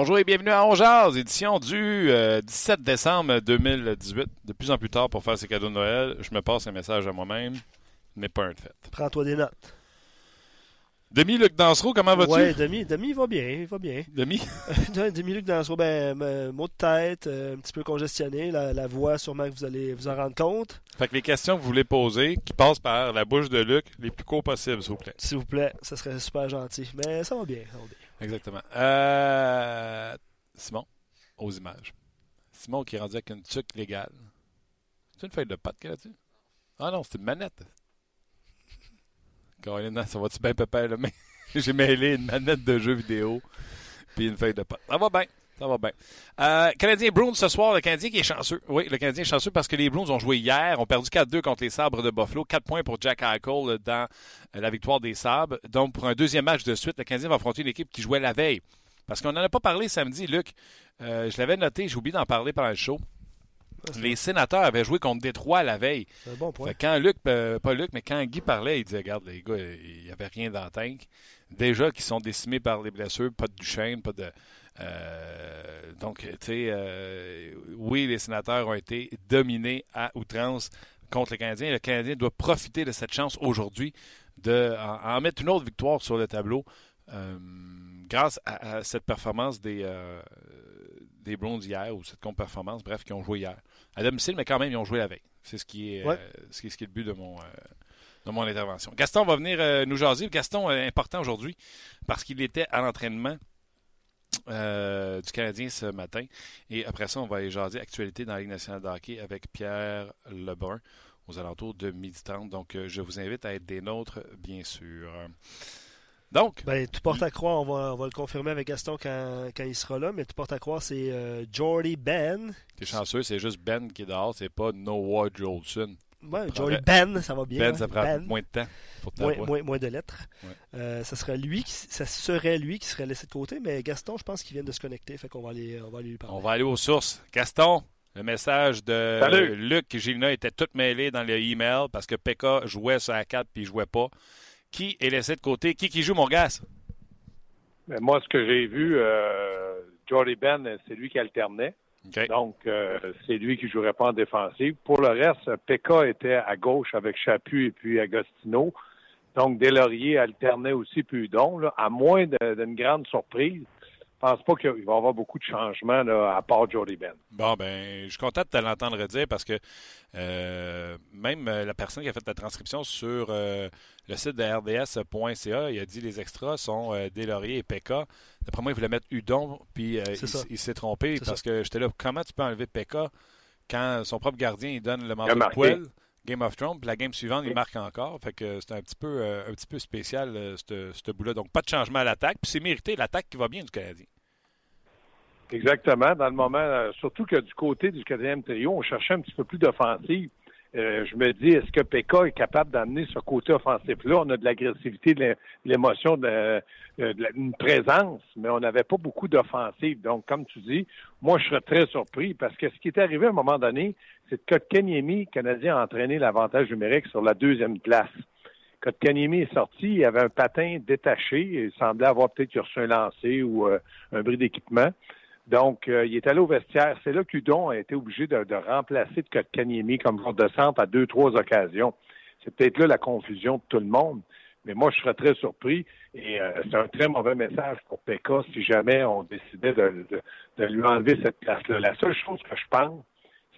Bonjour et bienvenue à Ongears, édition du 17 décembre 2018. De plus en plus tard pour faire ces cadeaux de Noël, je me passe un message à moi-même, mais pas un de fait. Prends-toi des notes. Demi-Luc Dansereau, comment vas-tu? Ouais, Demi, Demi va bien, il va bien. Demi? Demi-Luc Dansereau, ben, mot de tête, euh, un petit peu congestionné, la, voix, sûrement que vous allez vous en rendre compte. Fait que les questions que vous voulez poser, qui passent par la bouche de Luc, les plus courts possibles, s'il vous plaît. S'il vous plaît, ça serait super gentil. Mais ça va bien, ça va bien. Exactement. Euh, Simon, aux images. Simon qui est rendu avec une tuque légale. C'est une feuille de pâte qu'il a dessus? Ah non, c'est une manette. Caroline, ça va-tu bien, papa, là? Mais j'ai mêlé une manette de jeu vidéo puis une feuille de pâte. Ça va bien. Ça va bien. Euh, Canadien Bruins ce soir, le Canadien qui est chanceux. Oui, le Canadien est chanceux parce que les Bruins ont joué hier, ont perdu 4-2 contre les Sabres de Buffalo. 4 points pour Jack Eichel dans euh, la victoire des Sabres. Donc, pour un deuxième match de suite, le Canadien va affronter une équipe qui jouait la veille. Parce qu'on n'en a pas parlé samedi, Luc. Euh, je l'avais noté, j'ai oublié d'en parler pendant le show. Les sénateurs avaient joué contre Détroit la veille. C'est un bon point. quand Luc, euh, pas Luc, mais quand Guy parlait, il disait Regarde, les gars, il n'y avait rien dans le tank. Déjà qu'ils sont décimés par les blessures, pas de Duchesne, pas de. Euh, donc, tu sais, euh, oui, les sénateurs ont été dominés à outrance contre les Canadiens. Le Canadien doit profiter de cette chance aujourd'hui de en, mettre une autre victoire sur le tableau grâce à, cette performance des, des Browns hier, ou cette performance, bref, qui ont joué hier. À domicile, mais quand même, ils ont joué la veille. C'est ce qui est, euh, ce, qui est, ce qui est le but de mon, euh, de mon intervention. Gaston va venir euh, nous jaser. Gaston est important aujourd'hui parce qu'il était à l'entraînement du Canadien ce matin. Et après ça, on va aller jaser actualité dans la Ligue nationale de hockey avec Pierre Lebrun aux alentours de midi 30. Donc, je vous invite à être des nôtres, bien sûr. Donc. Ben, tout porte à croire, on va, on va le confirmer avec Gaston quand, quand, il sera là, mais tout porte à croire, c'est euh, Jordy Ben. T'es chanceux, c'est juste Ben qui est dehors, c'est pas Noah Jolson. Ouais, Ben, ça va bien. Ben, ça prend ben. moins de temps pour moins, moins, moins, de lettres. Euh, ça, serait lui qui, ça serait lui qui serait laissé de côté, mais Gaston, je pense qu'il vient de se connecter, fait qu'on va aller, on va aller lui parler. On va aller aux sources. Gaston, le message de Luc et Gilna était tout mêlé dans le email parce que Pekka jouait sur la 4 puis il jouait pas qui est laissé de côté? Qui qui joue mon gars? Ben, moi, ce que j'ai vu, euh, Jordy Ben, c'est lui qui alternait. Donc, euh, c'est lui qui jouerait pas en défensive. Pour le reste, Pekka était à gauche avec Chaput et puis Agostino. Donc, Delaurier alternait aussi Pudon, à moins d'une grande surprise. Je pense pas qu'il va y avoir beaucoup de changements à part Jody Ben. Bon, ben, je suis content de te l'entendre dire parce que euh, même euh, la personne qui a fait la transcription sur euh, le site de rds.ca, il a dit les extras sont euh, et Pekka. D'après moi, il voulait mettre Udon, puis il, s'est trompé parce que j'étais là, comment tu peux enlever Pekka quand son propre gardien il donne le manteau de poêle? Game of Thrones, puis la game suivante, il marque encore. Fait que c'est un petit peu un petit peu spécial, ce bout-là. Donc, pas de changement à l'attaque. Puis c'est mérité l'attaque qui va bien du Canadien. Exactement. Dans le moment, euh, surtout que du côté du quatrième trio, on cherchait un petit peu plus d'offensive. Euh, je me dis, est-ce que Pekka est capable d'amener ce côté offensif-là? On a de l'agressivité, de l'émotion, de, une présence, mais on n'avait pas beaucoup d'offensive. Donc, comme tu dis, moi, je serais très surpris parce que ce qui est arrivé à un moment donné, c'est que Kenyemi, Canadien, a entraîné l'avantage numérique sur la deuxième place. Quand Kanyemi est sorti, il avait un patin détaché. Il semblait avoir peut-être reçu un lancer ou euh, un bris d'équipement. Donc, euh, il est allé au vestiaire. C'est là qu'Udon a été obligé de, remplacer de Kotkaniemi comme joueur de centre à deux, trois occasions. C'est peut-être là la confusion de tout le monde. Mais moi, je serais très surpris. Et euh, c'est un très mauvais message pour Pekka si jamais on décidait de, lui enlever cette place-là. La seule chose que je pense,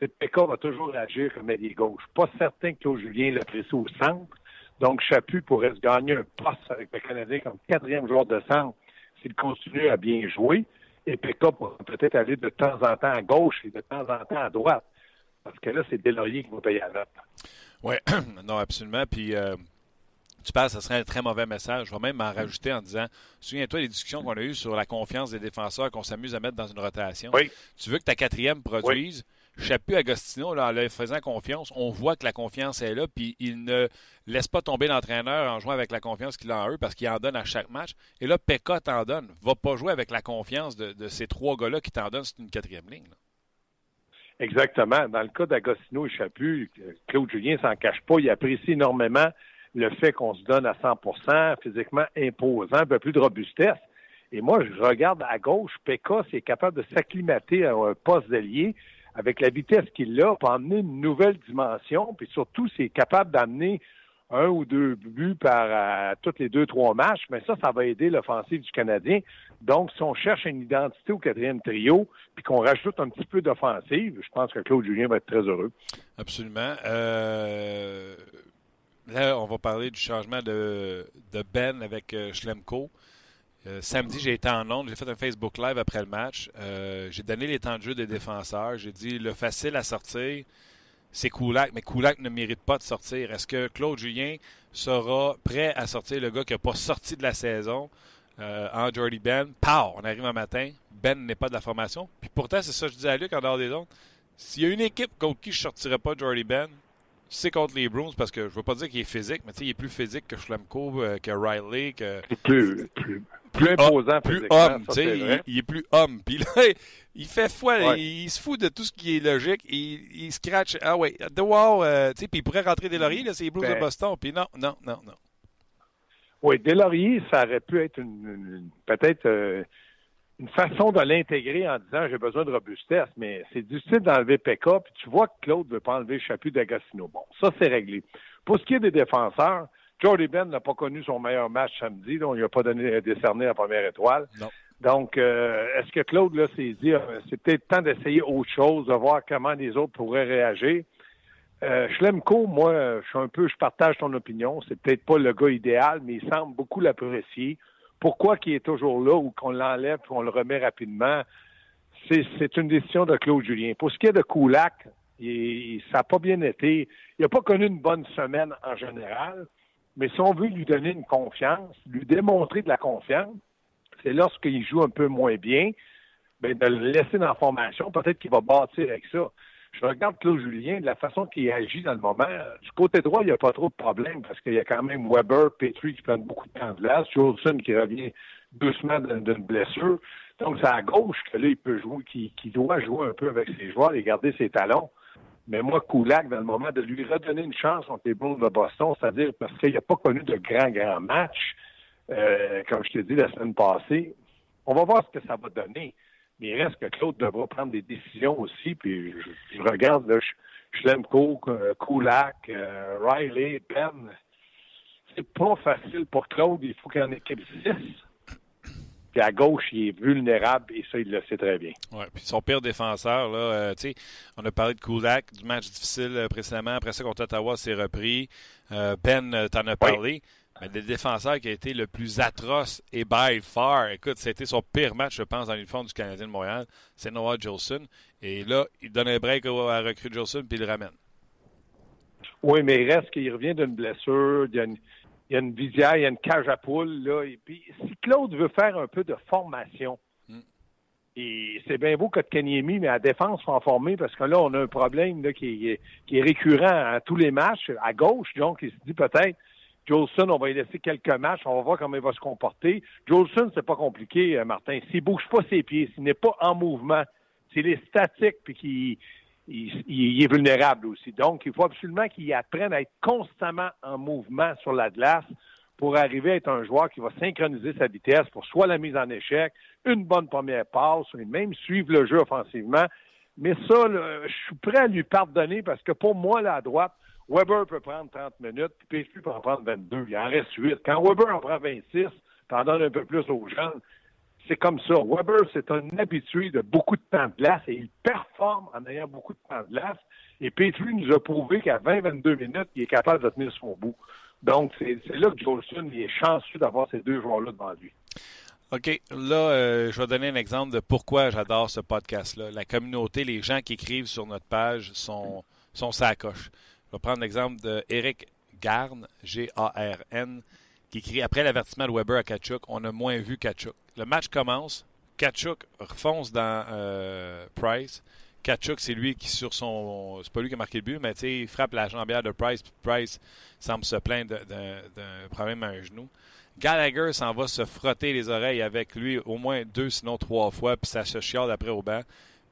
c'est que Pekka va toujours agir comme ailier gauche. Pas certain que Claude Julien l'a pris au centre. Donc, Chapu pourrait se gagner un poste avec le Canadien comme quatrième joueur de centre s'il continue à bien jouer. Et Pekka pourra peut-être aller de temps en temps à gauche et de temps en temps à droite. Parce que là, c'est Delaurier qui va payer la note. Oui, non, absolument. Puis, euh, tu penses que ce serait un très mauvais message. Je vais même m'en rajouter en disant Souviens-toi des discussions qu'on a eues sur la confiance des défenseurs qu'on s'amuse à mettre dans une rotation. Oui. Tu veux que ta quatrième produise. Chapu Agostino, en leur faisant confiance, on voit que la confiance est là, puis il ne laisse pas tomber l'entraîneur en jouant avec la confiance qu'il a en eux parce qu'il en donne à chaque match. Et là, Pekka t'en donne. Va pas jouer avec la confiance de, ces trois gars-là qui t'en donnent, c'est une quatrième ligne. Exactement. Dans le cas d'Agostino et Chapu, Claude Julien s'en cache pas. Il apprécie énormément le fait qu'on se donne à 100% physiquement imposant, un peu plus de robustesse. Et moi, je regarde à gauche, Pekka, c'est capable de s'acclimater à un poste d'allié avec la vitesse qu'il a pour amener une nouvelle dimension, puis surtout, c'est capable d'amener un ou deux buts par euh, toutes les deux, trois matchs, mais ça, ça va aider l'offensive du Canadien. Donc, si on cherche une identité au quatrième trio, puis qu'on rajoute un petit peu d'offensive, je pense que Claude Julien va être très heureux. Absolument. Euh, là, on va parler du changement de, Ben avec euh, samedi, j'ai été en Londres, j'ai fait un Facebook Live après le match. j'ai donné les temps de jeu des défenseurs. J'ai dit le facile à sortir, c'est Koulak, mais Koulak ne mérite pas de sortir. Est-ce que Claude Julien sera prêt à sortir le gars qui n'a pas sorti de la saison euh, en Jordy Ben? Pow! On arrive un matin, Ben n'est pas de la formation. Puis pourtant, c'est ça que je disais à Luc en dehors des autres. S'il y a une équipe contre qui je ne sortirais pas Jordy Ben, c'est contre les Bruins parce que je veux pas dire qu'il est physique, mais il est plus physique que Schlemko, euh, que Riley, que. Plus, plus imposant, plus homme, il, est plus homme. Puis là, il fait foi, il, se fout de tout ce qui est logique, il, il scratch. Ah ouais, wow, euh, tu sais, puis il pourrait rentrer des lauriers, là, c'est les Blues de ben. Boston. Puis non, non, non, non. Oui, Delaurier, ça aurait pu être une, peut-être euh, une façon de l'intégrer en disant j'ai besoin de robustesse, mais c'est difficile d'enlever Pekka, puis tu vois que Claude ne veut pas enlever Chapu d'Agostino. Bon, ça c'est réglé. Pour ce qui est des défenseurs, Jordy Ben n'a pas connu son meilleur match samedi, donc il n'a pas donné décerné la première étoile. Donc, euh, est-ce que Claude là s'est dit euh, c'est peut-être temps d'essayer autre chose, de voir comment les autres pourraient réagir? Euh, Schlemko, moi, je suis un peu, je partage ton opinion. C'est peut-être pas le gars idéal, mais il semble beaucoup l'apprécier. Pourquoi qu'il est toujours là ou qu'on l'enlève et qu'on le remet rapidement? C'est une décision de Claude Julien. Pour ce qui est de Koulak, ça n'a pas bien été. Il n'a pas connu une bonne semaine en général. Mais si on veut lui donner une confiance, lui démontrer de la confiance, c'est lorsqu'il joue un peu moins bien, ben, de le laisser dans la formation. Peut-être qu'il va bâtir avec ça. Je regarde Claude Julien, de la façon qu'il agit dans le moment. Du côté droit, il n'y a pas trop de problème parce qu'il y a quand même Weber, Petrie qui prennent beaucoup de temps de glace, Jolson qui revient doucement d'une blessure. Donc, c'est à gauche que là, il peut jouer, qui doit jouer un peu avec ses joueurs et garder ses talons. Mais moi, Koulak, dans le moment de lui redonner une chance contre les Bulls de Boston, c'est-à-dire parce qu'il n'a pas connu de grands, grands matchs, euh, comme je t'ai dit la semaine passée, on va voir ce que ça va donner. Mais il reste que Claude devra prendre des décisions aussi. Puis je, regarde là, Schlemko, euh, Koulak, euh, Riley, Ben. C'est pas facile pour Claude. Il faut qu'il en équipe 6. Puis à gauche, il est vulnérable et ça, il le sait très bien. Oui, puis son pire défenseur, là, euh, tu sais, on a parlé de Kulak, du match difficile euh, précédemment. Après ça, contre Ottawa, c'est repris. Euh, ben, t'en as parlé. Mais le défenseur qui a été le plus atroce et by far, écoute, c'était son pire match, je pense, dans l'uniforme du Canadien de Montréal, c'est Noah Jolson. Et là, il donne un break à recrue Jolson, puis il le ramène. Oui, mais il reste qu'il revient d'une blessure. Il y a une, il y a une visière, il y a une cage à poules. Là, et puis, si Claude veut faire un peu de formation, hmm. et c'est bien beau que Kanyemi, mais à défense, faut en former parce que là, on a un problème là, qui, est, qui est récurrent à tous les matchs. À gauche, donc, il se dit peut-être, Jolson, on va y laisser quelques matchs, on va voir comment il va se comporter. Jolson, c'est pas compliqué, euh, Martin. S'il bouge pas ses pieds, s'il n'est pas en mouvement, s'il est statique puis qu'il il, est vulnérable aussi. Donc, il faut absolument qu'il apprenne à être constamment en mouvement sur la glace pour arriver à être un joueur qui va synchroniser sa vitesse pour soit la mise en échec, une bonne première passe, et même suivre le jeu offensivement. Mais ça, je suis prêt à lui pardonner parce que pour moi, là, à droite, Weber peut prendre 30 minutes, puis PSP peut en prendre 22. Il en reste 8. Quand Weber en prend 26, t'en donnes un peu plus aux jeunes c'est comme ça. Weber, c'est un habitué de beaucoup de temps de glace et il performe en ayant beaucoup de temps de glace. Et Petrie nous a prouvé qu'à 20-22 minutes, il est capable de tenir son bout. Donc, c'est là que Jolson est chanceux d'avoir ces deux joueurs-là devant lui. OK. Là, euh, je vais donner un exemple de pourquoi j'adore ce podcast-là. La communauté, les gens qui écrivent sur notre page sont, sont sacoches. Je vais prendre l'exemple d'Éric Garn, G-A-R-N qui écrit après l'avertissement de Weber à Kachuk, on a moins vu Kachuk. Le match commence, Kachuk refonce dans euh, Price. Kachuk, c'est lui qui, sur son. C'est pas lui qui a marqué le but, mais il frappe la jambière de Price, puis Price semble se plaindre d'un problème à un genou. Gallagher s'en va se frotter les oreilles avec lui au moins deux, sinon trois fois, puis ça se chiale après au banc.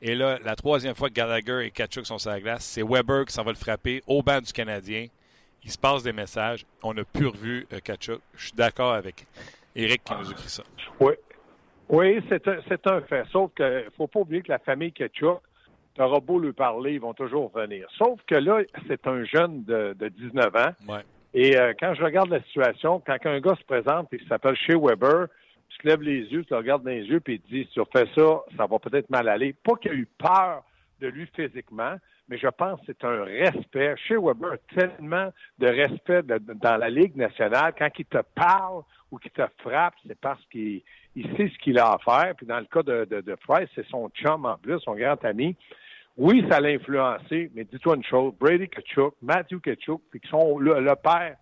Et là, la troisième fois que Gallagher et Kachuk sont sur la glace, c'est Weber qui s'en va le frapper au banc du Canadien il se passe des messages. On n'a plus revu euh, Kachuk. Je suis d'accord avec Eric qui nous écrit ça. Oui. Oui, c'est un, un, fait. Sauf qu'il ne faut pas oublier que la famille Ketchuk, tu beau lui parler, ils vont toujours venir. Sauf que là, c'est un jeune de, de 19 ans. Et euh, quand je regarde la situation, quand un gars se présente et il s'appelle Shea Weber, tu te lèves les yeux, tu le regardes dans les yeux, puis il te dit, si tu refais ça, ça va peut-être mal aller. Pas qu'il a eu peur de lui physiquement, mais je pense que c'est un respect. Shea Weber tellement de respect dans la Ligue nationale. Quand il te parle ou qu'il te frappe, c'est parce qu'il sait ce qu'il a à faire. Puis dans le cas de, Price, c'est son chum en plus, son grand ami. Oui, ça l'a influencé, mais dis-toi une chose, Brady Kachuk, Matthew Kachuk, puis qui sont le, père,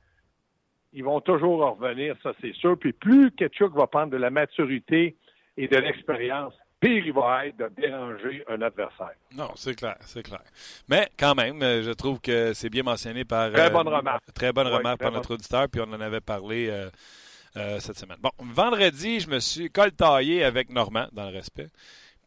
ils vont toujours revenir, ça c'est sûr. Puis plus Kachuk va prendre de la maturité et de l'expérience, pire il va être de déranger un adversaire. Non, c'est clair, c'est clair. Mais quand même, euh, je trouve que c'est bien mentionné par... Très bonne euh, remarque. Très bonne remarque par notre auditeur, puis on en avait parlé euh, cette semaine. Bon, vendredi, je me suis coltaillé avec Normand, dans le respect.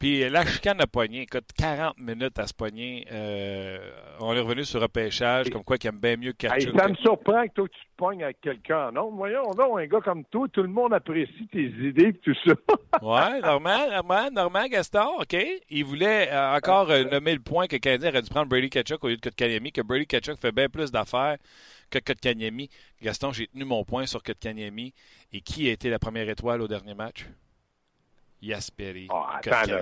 Puis la chicane a pogné, écoute, 40 minutes à se pogner. Euh, on est revenu sur repêchage, comme quoi qu'il aime bien mieux Kachuk. ça me surprend que toi, tu te pognes avec quelqu'un. Non, voyons, non, un gars comme toi, tout le monde apprécie tes idées et tout ça. ouais, Normand, Normand, Normand Gaston, OK? Il voulait euh, encore euh, nommer le point que Canadien aurait dû prendre Brady Kachuk au lieu de Kotkaniemi, que Brady Kachuk fait bien plus d'affaires que Kotkaniemi. Gaston, j'ai tenu mon point sur Kotkaniemi. Et qui a été la première étoile au dernier match? Yasperi. Oh, attends, là.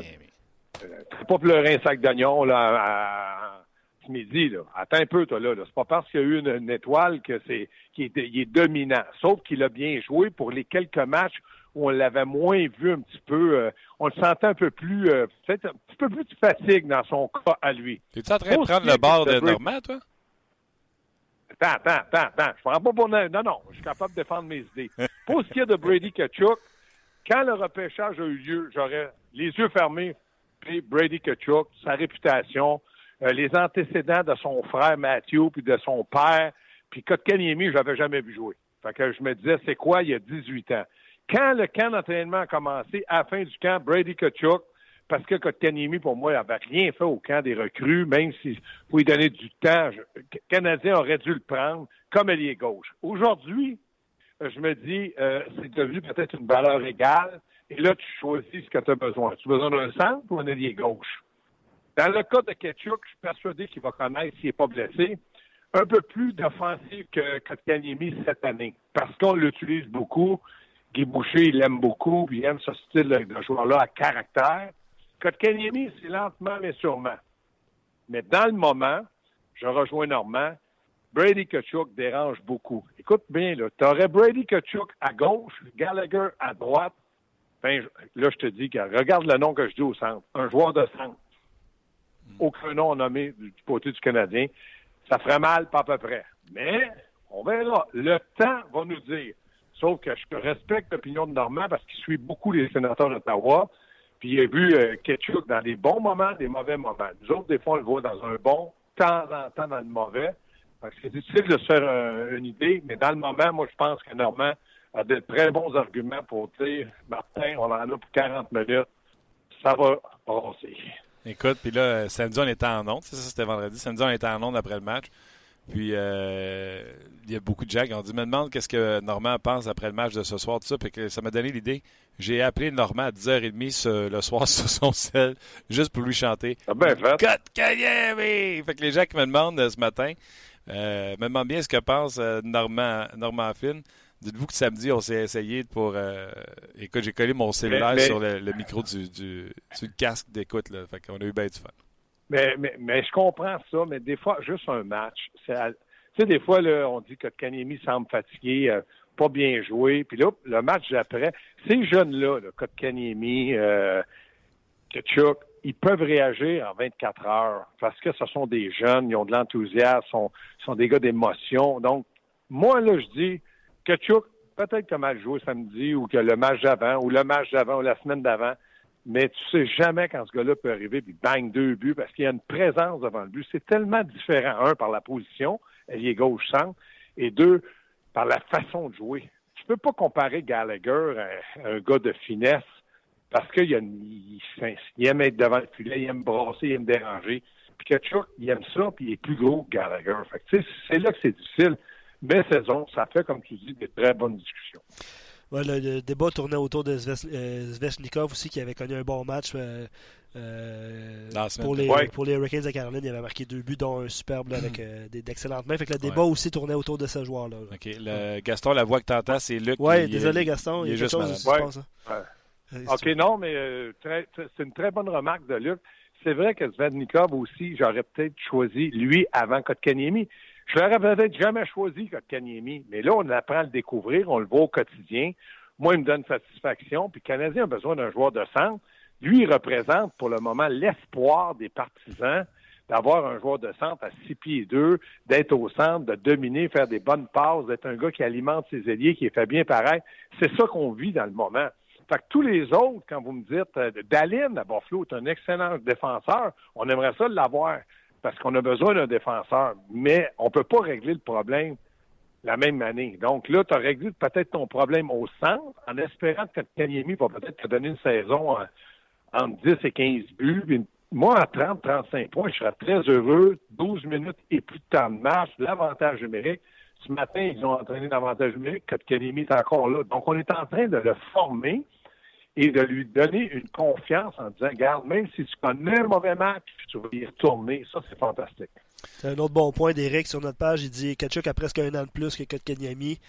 Euh, pas pleurer un sac d'oignon là, à, ce midi. Là. Attends un peu, toi, là. C'est pas parce qu'il y a eu une, étoile que c'est qu'il est, il est dominant. Sauf qu'il a bien joué pour les quelques matchs où on l'avait moins vu un petit peu. Euh, on le sentait un peu plus, euh, peut-être un petit peu plus de fatigue dans son cas à lui. Es-tu en train de prendre le bord de, Normand, toi? Attends, attends, attends, attends. Je prends pas pour... Non, non, je suis capable de défendre mes idées. Pour ce qui est de Brady Kachuk, quand le repêchage a eu lieu, j'aurais les yeux fermés, puis Brady Kachuk, sa réputation, euh, les antécédents de son frère Matthew, puis de son père, puis Kotkaniemi, je l'avais jamais vu jouer. Fait que je me disais, c'est quoi, il y a 18 ans? Quand le camp d'entraînement a commencé, à la fin du camp, Brady Kachuk, parce que Kotkaniemi, pour moi, n'avait rien fait au camp des recrues, même si pour lui donner du temps, le Canadien aurait dû le prendre comme allié gauche. Aujourd'hui, je me dis, euh, c'est devenu peut-être une valeur égale. Et là, tu choisis ce que tu as besoin. Tu as besoin d'un centre ou un allié gauche? Dans le cas de Ketchuk, je suis persuadé qu'il va connaître, s'il n'est pas blessé, un peu plus d'offensive que Kotkaniemi cette année. Parce qu'on l'utilise beaucoup. Guy Boucher, il l'aime beaucoup, il aime ce style de joueur-là à caractère. Kotkaniemi, c'est lentement mais sûrement. Mais dans le moment, je rejoins Normand, Brady Kachuk dérange beaucoup. Écoute bien, là, tu aurais Brady Kachuk à gauche, Gallagher à droite. Ben, là, je te dis, regarde le nom que je dis au centre. Un joueur de centre. Aucun nom nommé du côté du Canadien. Ça ferait mal, pas à peu près. Mais, on verra. Le temps va nous dire. Sauf que je respecte l'opinion de Normand parce qu'il suit beaucoup les sénateurs d'Ottawa. Puis il a vu euh, Ketchuk dans des bons moments, des mauvais moments. Nous autres, des fois, on le voit dans un bon, temps en temps dans le mauvais. C'est difficile de se faire euh, une idée, mais dans le moment, moi, je pense que Normand a de très bons arguments pour dire Martin, on en a pour 40 minutes, ça va passer. Écoute, puis là, samedi, on était en onde. C'est ça, c'était vendredi. Samedi, on était en onde après le match. Puis, euh, il y a beaucoup de gens qui ont dit Me demande qu'est-ce que Normand pense après le match de ce soir, tout ça. Puis que ça m'a donné l'idée. J'ai appelé Normand à 10h30 le soir sur son sel, juste pour lui chanter. Ah ben, fait. Fait que les gens qui me demandent euh, ce matin, euh, me demande bien ce que pense euh, Normand, Normand Finn. Dites-vous que samedi, on s'est essayé pour. Euh, écoute, j'ai collé mon cellulaire sur le, micro du, du, casque d'écoute. Là. Fait qu'on a eu bien du fun. Mais, mais, mais, je comprends ça, mais des fois, juste un match. Tu sais, des fois, là, on dit que Kanemi semble fatigué, pas bien joué. Puis là, le match d'après, ces jeunes-là, là, Kotkaniemi, euh, Ketchuk, ils peuvent réagir en 24 heures parce que ce sont des jeunes, ils ont de l'enthousiasme, sont, sont des gars d'émotion. Donc, moi, là, je dis, Ketchuk, peut-être que mal joué samedi ou que le match d'avant ou le match d'avant ou la semaine d'avant, mais tu sais jamais quand ce gars-là peut arriver puis bang deux buts parce qu'il y a une présence devant le but. C'est tellement différent, un, par la position, elle est gauche-centre, et deux, par la façon de jouer. Tu peux pas comparer Gallagher à un gars de finesse parce qu'il il, il, aime être devant le filet, il aime brasser, il aime déranger. Puis Kachuk, il aime ça, puis il est plus gros que Gallagher. Fait c'est là que c'est difficile. Mais saison, ça fait, comme tu dis, des très bonnes discussions. le, débat tournait autour de Zvechnikov aussi, qui avait connu un bon match pour, les, pour les Hurricanes de Caroline. Il avait marqué deux buts, dont un superbe avec d'excellentes mains. Fait que le débat aussi tournait autour de ce joueur-là. OK. Le, Gaston, la voix que tu entends, c'est Luc. Oui, désolé, Gaston. Il y a quelque chose passe. OK, non, mais c'est une très bonne remarque de Luc c'est vrai que Svednikov aussi, j'aurais peut-être choisi lui avant Kotkaniemi. Je l'aurais peut-être jamais choisi Kotkaniemi, mais là, on apprend à le découvrir, on le voit au quotidien. Moi, il me donne satisfaction. Puis le Canadien a besoin d'un joueur de centre. Lui, il représente pour le moment l'espoir des partisans d'avoir un joueur de centre à six pieds deux, d'être au centre, de dominer, faire des bonnes passes, d'être un gars qui alimente ses ailiers, qui est fait bien pareil. C'est ça qu'on vit dans le moment. Fait que tous les autres, quand vous me dites, euh, à Buffalo est un excellent défenseur, on aimerait ça l'avoir parce qu'on a besoin d'un défenseur, mais on ne peut pas régler le problème la même année. Donc là, tu as réglé peut-être ton problème au centre en espérant que Kanyemi va peut-être te donner une saison entre 10 et 15 buts. moi, à 30, 35 points, je serais très heureux. 12 minutes et plus de temps de marche, l'avantage numérique. Ce matin, ils ont entraîné l'avantage numérique. Kotkaniemi est encore là. Donc, on est en train de le former et de lui donner une confiance en disant, regarde, même si tu connais un mauvais match, tu vas y retourner. Ça, c'est fantastique. C'est un autre bon point d'Éric sur notre page. Il dit Kachuk a presque un an de plus que Kotkaniemi.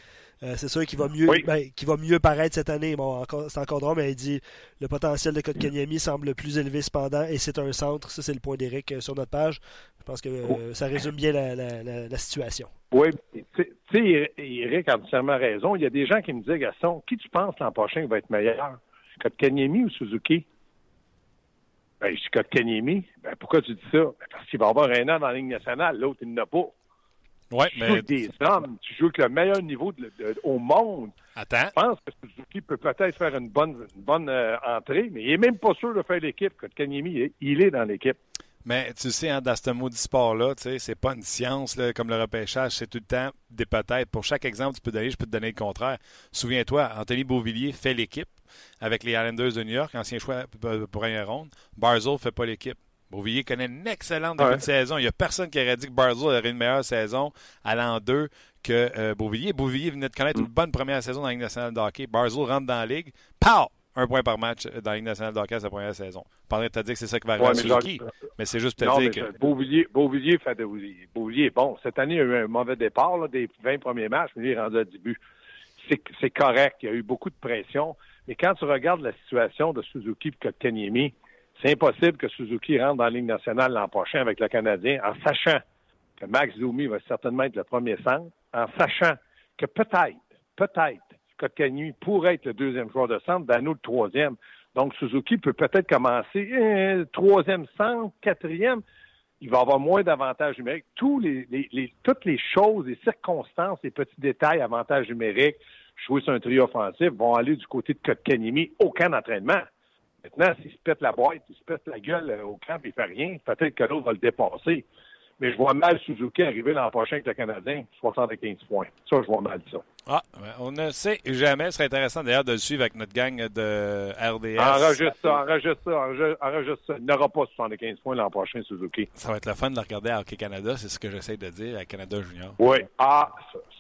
Euh, c'est sûr qu'il va mieux ben, va mieux paraître cette année. Bon, c'est encore drôle, mais il dit le potentiel de Kotkaniemi semble plus élevé cependant et c'est un centre. Ça, c'est le point d'Éric euh, sur notre page. Je pense que euh, ça résume bien la, situation. Oui, tu sais, Eric a entièrement raison. Il y a des gens qui me disent Gaston, qui tu penses l'an prochain va être meilleur? Kotkaniemi ou Suzuki? Ben, je suis Kotkaniemi. Ben, pourquoi tu dis ça? Ben, parce qu'il va avoir un an dans la Ligue nationale, l'autre, il n'a pas. Ouais, tu joues avec des hommes, tu joues avec le meilleur niveau au monde. Attends. Je pense que Suzuki peut peut-être faire une bonne, bonne euh, entrée, mais il n'est même pas sûr de faire l'équipe. Kotkaniemi, il est dans l'équipe. Mais tu sais, hein, dans ce maudit sport-là, tu sais, c'est pas une science là, comme le repêchage, c'est tout le temps des peut-être. Pour chaque exemple tu peux donner, je peux te donner le contraire. Souviens-toi, Anthony Beauvillier fait l'équipe avec les Islanders de New York, ancien choix pour une ronde. Barzell fait pas l'équipe. Beauvillier connaît une excellente début de saison. Il n'y a personne qui aurait dit que Barzell aurait une meilleure saison à l'an 2 que euh, Beauvillier. Beauvillier venait de connaître une bonne première saison dans la Ligue nationale de hockey. Barzell rentre dans la Ligue. Pow! un point par match dans la Ligue nationale de hockey sa première saison. Pendant que tu as dit que c'est ça qui va arriver à Suzuki, mais, c'est juste pour te dire que... Beauvillier, Beauvillier, fait de, Beauvillier, bon, cette année, il y a eu un mauvais départ là, des 20 premiers matchs, mais il est rendu à début. C'est correct, il y a eu beaucoup de pression, mais quand tu regardes la situation de Suzuki et Kotkaniemi, c'est impossible que Suzuki rentre dans la Ligue nationale l'an prochain avec le Canadien en sachant que Max Zoumi va certainement être le premier centre, en sachant que peut-être, peut-être, Kotkaniemi pourrait être le deuxième joueur de centre, Dano le troisième. Donc, Suzuki peut peut-être commencer euh, troisième centre, quatrième. Il va avoir moins d'avantages numériques. Tous les, toutes les choses, les circonstances, les petits détails, avantages numériques, jouer sur un trio offensif, vont aller du côté de Kotkaniemi. Aucun entraînement. Maintenant, s'il se pète la boîte, il se pète la gueule euh, au camp et il fait rien, peut-être que l'autre va le dépasser. Mais je vois mal Suzuki arriver l'an prochain avec le Canadien, 75 points. Ça, je vois mal ça. Ah, on ne sait jamais. Ce serait intéressant d'ailleurs de le suivre avec notre gang de RDS. Enregistre ça, enregistre ça, enregistre ça. Il n'aura pas 75 points l'an prochain, Suzuki. Ça va être le fun de le regarder à Hockey Canada, c'est ce que j'essaie de dire à Canada Junior. Oui, ah,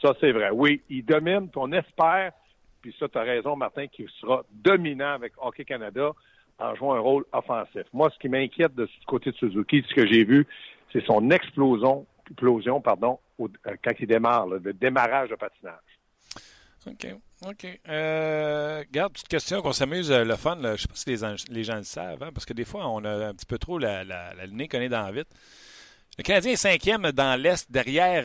ça, c'est vrai. Oui, il domine, puis on espère, puis ça, tu as raison, Martin, qu'il sera dominant avec Hockey Canada en jouant un rôle offensif. Moi, ce qui m'inquiète de ce côté de Suzuki, ce que j'ai vu, c'est son explosion, explosion pardon, euh, quand il démarre, le démarrage de patinage. OK. OK. Euh, garde, petite question qu'on s'amuse, euh, le fun. je ne sais pas si les, gens le savent, hein, parce que des fois, on a un petit peu trop la, la, la qu'on est dans vite. Le Canadien est cinquième dans l'Est, derrière,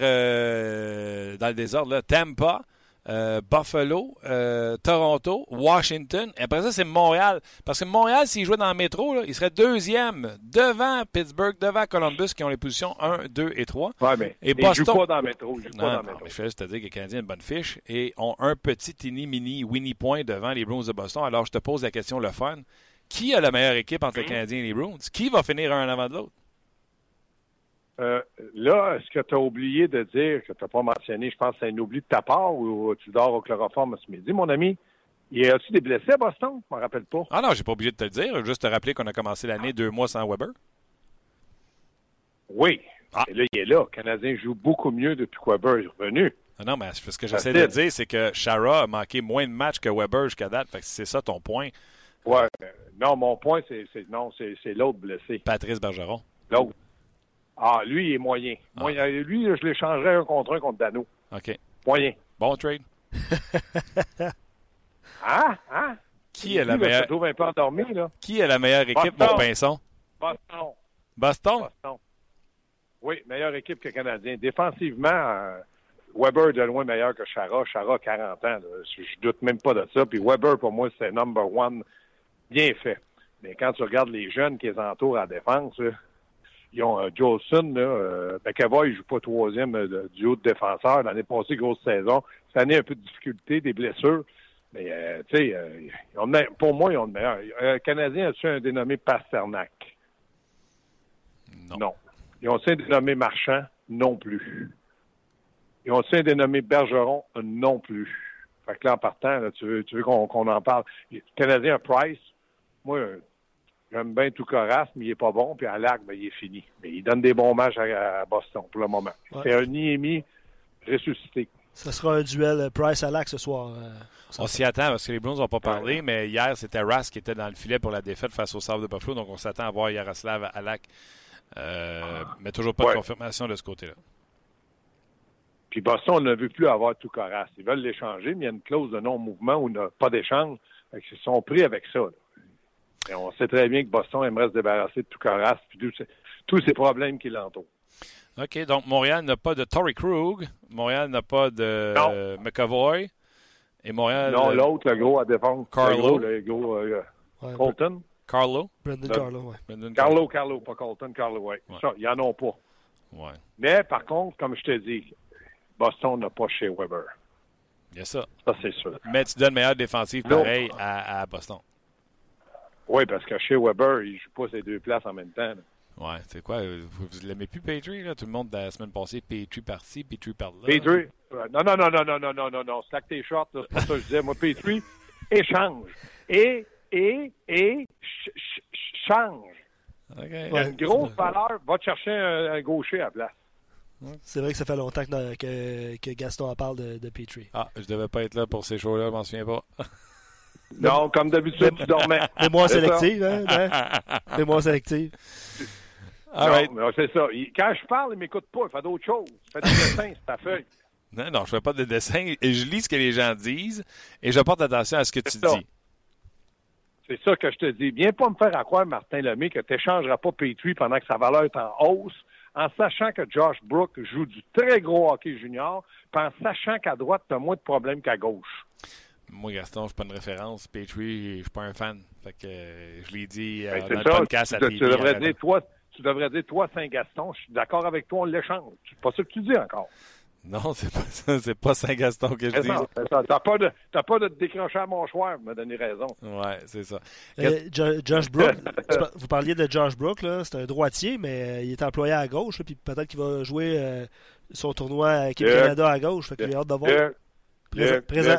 dans le désordre, là, Tampa. Euh, Buffalo, euh, Toronto, Washington. Et après ça, c'est Montréal. Parce que Montréal, s'il jouait dans le métro, il serait deuxième devant Pittsburgh, devant Columbus, qui ont les positions 1, 2 et 3. Ouais, mais et Boston... joue pas dans le métro. Joue pas dans le métro. je fais juste te dire que les Canadiens ont une bonne fiche et ont un petit tini mini Winnie Point devant les Bruins de Boston. Alors, je te pose la question, le fun. Qui a la meilleure équipe entre les Canadiens et les Bruins? Qui va finir un avant de l'autre? Euh, là, est-ce que tu as oublié de dire, que tu n'as pas mentionné, je pense que c'est un oubli de ta part ou tu dors au chloroforme ce midi, mon ami? Y a-tu des blessés à Boston? Je m'en rappelle pas. Ah non, j'ai pas oublié de te le dire. Juste te rappeler qu'on a commencé l'année deux mois sans Weber. Oui. Ah. Et là, il est là. Le Canadien joue beaucoup mieux depuis que Weber est revenu. Non, mais ce que j'essaie de dire, c'est que Shara a manqué moins de matchs que Weber jusqu'à date. Fait que c'est ça ton point. Ouais. Non, mon point, c'est non, c'est l'autre blessé. Patrice Bergeron. L'autre. Ah, lui, il est moyen. Ah. Lui, je l'échangerais un contre un contre Dano. OK. Moyen. Bon trade. hein? Hein? Qui est la meilleure... Je trouve un peu endormi, là. Qui est la meilleure équipe, mon pinson? Boston. Boston? Boston. Oui, meilleure équipe que Canadien. Défensivement, euh, Weber est de loin meilleur que Chara. Chara, 40 ans. Je, je doute même pas de ça. Puis Weber, pour moi, c'est number one bien fait. Mais quand tu regardes les jeunes qui les entourent à défense, ils ont euh, Jolson, là, euh, McAvoy, il joue pas troisième euh, du haut de défenseur. L'année passée, grosse saison. Cette année, un peu de difficulté, des blessures. Mais, euh, tu sais, pour moi, ils ont le meilleur. Un Canadien a-tu un dénommé Pasternak? Non. non. Ils ont-tu un dénommé Marchand? Non plus. Ils ont-tu un dénommé Bergeron? Non plus. Fait que là, en partant, tu veux, tu veux qu'on en parle. Le Canadien Price, moi, j'aime bien tout Coras, mais il est pas bon. Puis à l'AC, ben, il est fini. Mais il donne des bons matchs à, Boston pour le moment. C'est un Niemi ressuscité. Ce sera un duel euh, Price à l'AC ce soir. Euh, on s'y attend parce que les Blues n'ont pas parlé, mais hier, c'était Ras qui était dans le filet pour la défaite face au Sable de Buffalo. Donc on s'attend à voir Yaroslav à l'AC. Euh, mais toujours pas de confirmation de ce côté-là. Puis Boston ne veut plus avoir tout Coras. Ils veulent l'échanger, mais il y a une clause de non-mouvement ou pas d'échange. Ils sont pris avec ça. Et on sait très bien que Boston aimerait se débarrasser de tout Coras puis tous ces problèmes qui l'entourent. OK, donc Montréal n'a pas de Tory Krug, Montréal n'a pas de McAvoy, et Montréal... Non, l'autre, le gros à défendre. Carlo? Le gros, euh, Colton? Carlo? Brendan Carlo, oui. Carlo, Carlo, pas Colton, Carlo, oui. Ouais. Ça, ils n'en ont pas. Ouais. Mais par contre, comme je te dis, Boston n'a pas chez Weber. Il y a ça. Ça, c'est sûr. Mais tu donnes meilleure défensive pareil à, à, Boston. Oui, parce que chez Weber, il ne joue pas ces deux places en même temps. Là. Ouais, c'est quoi? Vous, ne l'aimez plus, Petrie? Là? Tout le monde, la semaine passée, Petrie par-ci, Petrie par-là. Petrie? Non, non, non, non, non, non, non, non, non. Slack tes shorts, c'est pas ça que je disais. Moi, Petrie, échange. Et, et, et, change. Okay. Il y a une grosse valeur. Va te chercher un, gaucher à place. C'est vrai que ça fait longtemps que, que, Gaston en parle de, de Petrie. Ah, je devais pas être là pour ces shows-là, je m'en souviens pas. non, comme d'habitude, tu dormais. Mémoire sélective, hein? hein? Mémoire sélective. Non, c'est ça. quand je parle, il ne m'écoute pas. Il fait d'autres choses. Il fait des dessins sur ta feuille. Non, non, je fais pas de dessins. Et je lis ce que les gens disent et je porte attention à ce que tu dis. C'est ça que je te dis. Viens pas me faire croire, Martin Lemay, que tu n'échangeras pas Petrie pendant que sa valeur est en hausse, en sachant que Josh Brook joue du très gros hockey junior, puis en sachant qu'à droite, tu as moins de problèmes qu'à gauche. Moi, Gaston, je suis pas une référence. Petrie, je suis pas un fan. Fait que euh, je l'ai dit euh, ben, dans le podcast à tu, tu devrais dire, toi, tu devrais dire, toi, Saint-Gaston, je suis d'accord avec toi, on l'échange. C'est pas ça que tu dis encore. Non, c'est pas ça. C'est pas Saint-Gaston que je dis. T'as pas de, pas de te décrocher à mon choix, me donner raison. Ouais, c'est ça. Euh, Josh Brook, vous parliez de Josh Brook, là. C'est un droitier, mais euh, il est employé à gauche, puis peut-être qu'il va jouer euh, son tournoi à Équipe Canada à gauche. Fait qu'il a hâte de voir. Présent,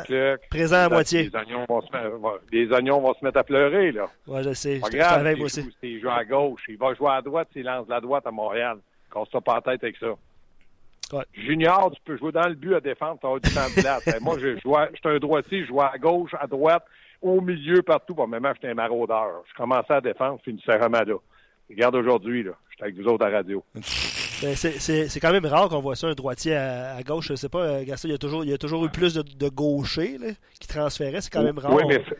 présent, à moitié. Les oignons, vont se mettre, les oignons vont se mettre à pleurer, là. Ouais, je sais. Pas grave, il aussi. Joue, joue à gauche. Il va jouer à droite s'il lance la droite à Montréal. Casse-toi pas la tête avec ça. Ouais. Junior, tu peux jouer dans le but à défendre, tu as du temps de place. Moi, je suis un droitier, je joue à gauche, à droite, au milieu, partout. Bon, même j'étais un maraudeur. Je commençais à défendre, je finissais Ramada. Regarde aujourd'hui, là. J'étais avec vous autres à la radio. Ben, c'est quand même rare qu'on voit ça, un droitier à, gauche. Je sais pas, euh, Gaston, il y a toujours, il y a toujours eu plus de, de gauchers là, qui transféraient. C'est quand même rare. Oui, mais c'est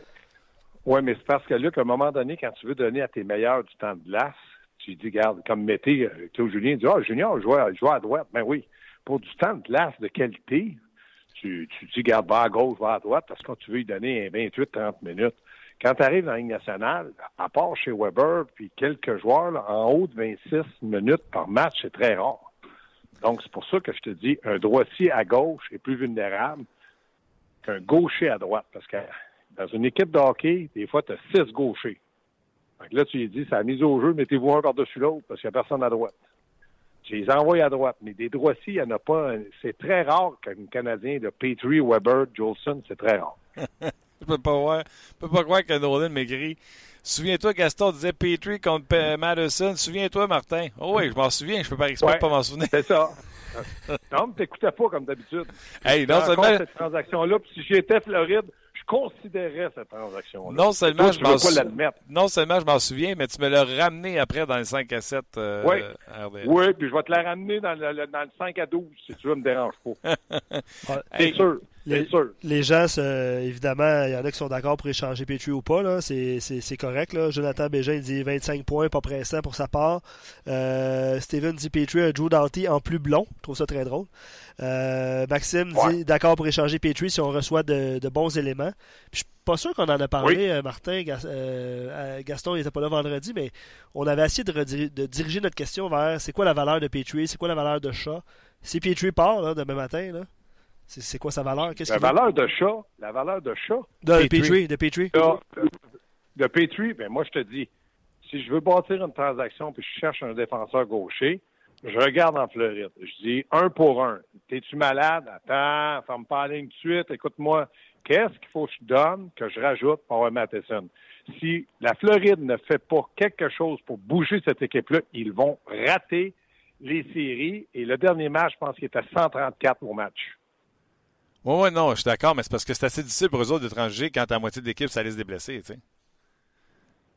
ouais, parce que, Luc, à un moment donné, quand tu veux donner à tes meilleurs du temps de glace, tu dis, regarde, comme Mété, euh, Claude Julien dit, ah, oh, Junior, je joue, à droite. Ben oui, pour du temps de glace de qualité, tu, tu dis, garde, va à gauche, va à droite, parce que tu veux lui donner 28-30 minutes. Quand tu arrives dans la Ligue nationale, à part chez Weber, puis quelques joueurs, en haut de 26 minutes par match, c'est très rare. Donc, c'est pour ça que je te dis, un droitier à gauche est plus vulnérable qu'un gaucher à droite. Parce que dans une équipe de hockey, des fois, tu as six gauchers. Donc là, tu lui dis, ça a mis au jeu, mettez-vous un par-dessus l'autre, parce qu'il n'y a personne à droite. Tu les envoies à droite. Mais des droitiers, il n'y en a pas. C'est très rare qu'un Canadien de Petrie, Weber, Jolson, c'est très rare. Je peux pas voir. Je peux pas croire que Nolan m'écrit. Souviens-toi, Gaston disait Petrie contre Madison. Souviens-toi, Martin. Oh oui, je m'en souviens. Je peux pas expliquer pas m'en souvenir. C'est ça. non, mais t'écoutais pas comme d'habitude. Hey, non seulement... cette transaction-là, puis si j'étais Floride, je considérais cette transaction-là. Non seulement, je m'en sou... non seulement je m'en souviens, mais tu me l'as ramené après dans le 5 à 7 euh, oui. oui, puis je vais te la ramener dans le, dans le 5 à 12 si tu veux, me dérange pas. C'est sûr. Les, les, gens, évidemment, il y en a qui sont d'accord pour échanger Petrie ou pas. C'est correct. Là. Jonathan Bégin dit 25 points, pas pressant pour sa part. Euh, Steven dit Petrie a Drew Doughty en plus blond. Je trouve ça très drôle. Euh, Maxime dit d'accord pour échanger Petrie si on reçoit de, bons éléments. je suis pas sûr qu'on en a parlé, euh, Martin. Gaston n'était pas là vendredi, mais on avait essayé de, de diriger notre question vers c'est quoi la valeur de Petrie, c'est quoi la valeur de chat? Si Petrie part là, demain matin, là, c'est quoi sa valeur? la valeur de chat, la valeur de chat. De Petrie, de Petrie. De, Petrie, ben moi je te dis, si je veux bâtir une transaction puis je cherche un défenseur gaucher, je regarde en Floride. Je dis un pour un. T'es-tu malade? Attends, ferme pas la ligne tout de suite. Écoute-moi, qu'est-ce qu'il faut que je donne, que je rajoute pour avoir Matheson? Si la Floride ne fait pas quelque chose pour bouger cette équipe-là, ils vont rater les séries. Et le dernier match, je pense qu'il était 134 au match. Oui, oui, non, je suis d'accord, mais c'est parce que c'est assez difficile pour eux autres de transiger quand la moitié de l'équipe, ça laisse des blessés, tu sais.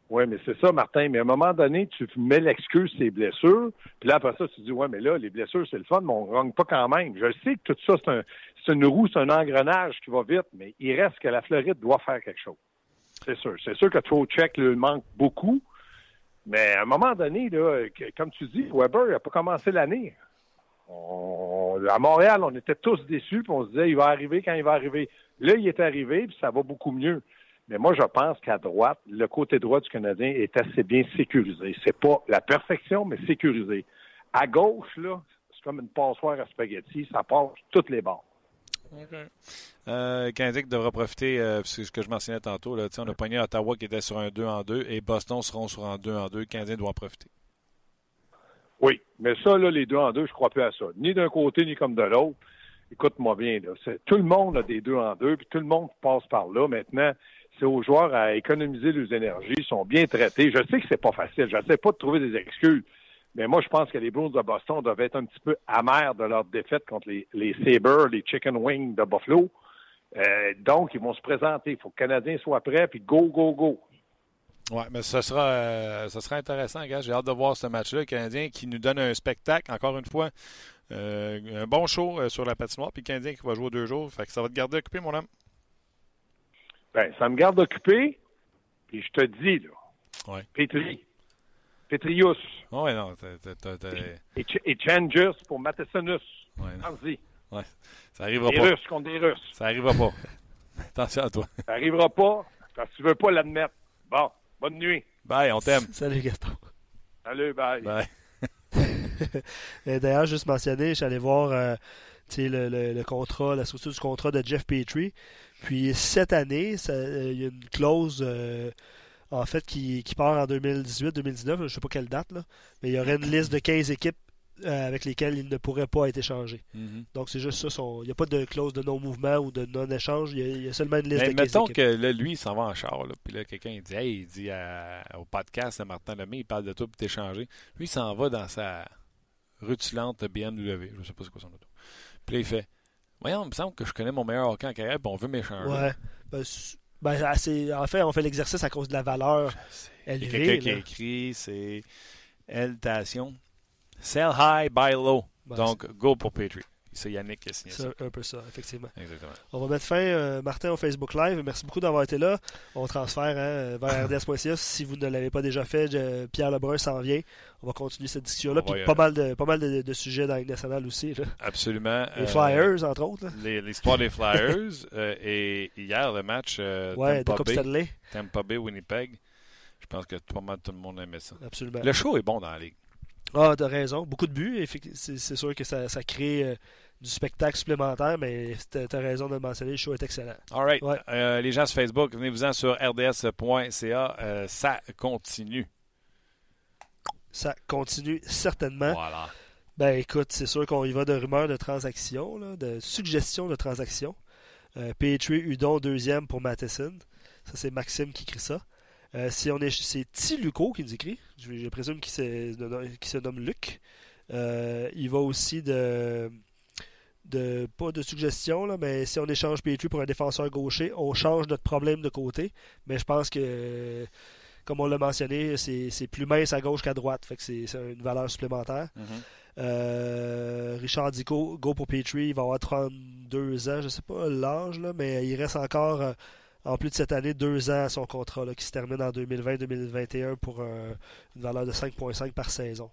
Oui, mais c'est ça, Martin. Mais à un moment donné, tu mets l'excuse ces blessures, puis là, après ça, tu dis, ouais, mais là, les blessures, c'est le fun, mais on ne gagne pas quand même. Je sais que tout ça, c'est un, une roue, c'est un engrenage qui va vite, mais il reste que la Floride doit faire quelque chose. C'est sûr. C'est sûr que Check lui manque beaucoup, mais à un moment donné, là, comme tu dis, Weber n'a pas commencé l'année à Montréal, on était tous déçus, puis on se disait, il va arriver quand il va arriver. Là, il est arrivé, puis ça va beaucoup mieux. Mais moi, je pense qu'à droite, le côté droit du Canadien est assez bien sécurisé. C'est pas la perfection, mais sécurisé. À gauche, là, c'est comme une passoire à spaghetti, ça passe toutes les bords. OK. Euh, devra profiter, euh, c'est ce que je mentionnais tantôt, là, on a pogné Ottawa qui était sur un 2 en 2 et Boston seront sur un 2 en 2. Le doit en profiter. Oui, mais ça, là, les deux en deux, je crois plus à ça. Ni d'un côté, ni comme de l'autre. Écoute-moi bien, là. Tout le monde a des deux en deux, puis tout le monde passe par là. Maintenant, c'est aux joueurs à économiser leurs énergies. Ils sont bien traités. Je sais que c'est pas facile. Je sais pas de trouver des excuses. Mais moi, je pense que les Bruins de Boston doivent être un petit peu amers de leur défaite contre les, les Sabres, les Chicken Wings de Buffalo. Euh, donc, ils vont se présenter. Il faut que le Canadien soit prêt, puis go, go, go. Oui, mais ce sera, euh, sera intéressant, gars. J'ai hâte de voir ce match-là. Canadien qui nous donne un spectacle, encore une fois. Euh, un bon show euh, sur la patinoire, puis le Canadien qui va jouer deux jours. Fait que ça va te garder occupé, mon homme. Ben, ça me garde occupé. Puis je te dis, là. Ouais. Petri. Petrius. Oui, non. Et, et Changers pour Mathesonus. Ouais, y Ouais. Ça arrivera des pas. Russes contre des Russes. Ça arrivera pas. Attention à toi. Ça arrivera pas parce que tu veux pas l'admettre. Bon. Bonne nuit. Bye, on t'aime. Salut Gaston. Salut, bye. Bye. D'ailleurs, juste mentionner, j'allais voir euh, le, le, contrat, la structure du contrat de Jeff Petrie. Puis cette année, euh, il y a une clause euh, en fait qui, qui part en 2018-2019, je ne sais pas quelle date, là, mais il y aurait une liste de 15 équipes euh, avec lesquels il ne pourrait pas être échangé. Mhm. Donc, c'est juste ça. Il n'y a pas de clause de non-mouvement ou de non-échange. Il, y, a seulement une liste Mais de Mettons que là, lui, il s'en va en char. puis là, quelqu'un dit Hey, il dit au podcast de Martin Lemay, il parle de tout pour t'échanger. Lui, il s'en va dans sa rutulante BMW. Je ne sais pas c'est quoi son auto. Puis là, il fait Voyons, il me semble que je connais mon meilleur hockey en carrière, puis on veut m'échanger. Ouais. Ben, ben en fait, on fait l'exercice à cause de la valeur. Il y a quelqu'un qui a écrit c'est Eltation. Sell high, buy low. Donc, go pour Patriot. C'est Yannick qui a signé ça. C'est un peu ça, effectivement. Exactement. On va mettre fin, euh, Martin, au Facebook Live. Merci beaucoup d'avoir été là. On transfère hein, vers RDS.ca. si vous ne l'avez pas déjà fait, Pierre Lebrun s'en vient. On va continuer cette discussion-là. Puis pas mal, de, pas mal de, sujets dans la nationale aussi. Absolument. Les Flyers, entre autres. L'histoire des Flyers. Euh, et hier, le match euh, ouais, Tampa, Bay, Stanley. Tampa Bay, Winnipeg. Je pense que pas mal tout le monde aimait ça. Absolument. Le show est bon dans la ligue. Ah, t'as raison. Beaucoup de buts. C'est sûr que ça, crée euh, du spectacle supplémentaire, mais t'as raison de le mentionner. Le show est excellent. All right. Euh, les gens sur Facebook, venez-vous-en sur rds.ca. Euh, ça continue. Ça continue certainement. Voilà. Ben écoute, c'est sûr qu'on y va de rumeurs de transactions, de suggestions de transactions. Petrie Udon deuxième pour Matheson. Ça, c'est Maxime qui écrit ça. Euh, si on est, c'est Tiluco qui nous écrit. Je, présume qu'il se, nomme Luc. il va aussi de, de pas de suggestion, là, mais si on échange Petrie pour un défenseur gaucher, on change notre problème de côté. Mais je pense que, comme on l'a mentionné, c'est plus mince à gauche qu'à droite. Fait que c'est une valeur supplémentaire. Mm-hmm. Richard Dico, go pour Petrie, il va avoir 32 ans, je sais pas l'âge, mais il reste encore en plus de cette année, deux ans à son contrat qui se termine en 2020-2021 pour une valeur de 5,5 par saison.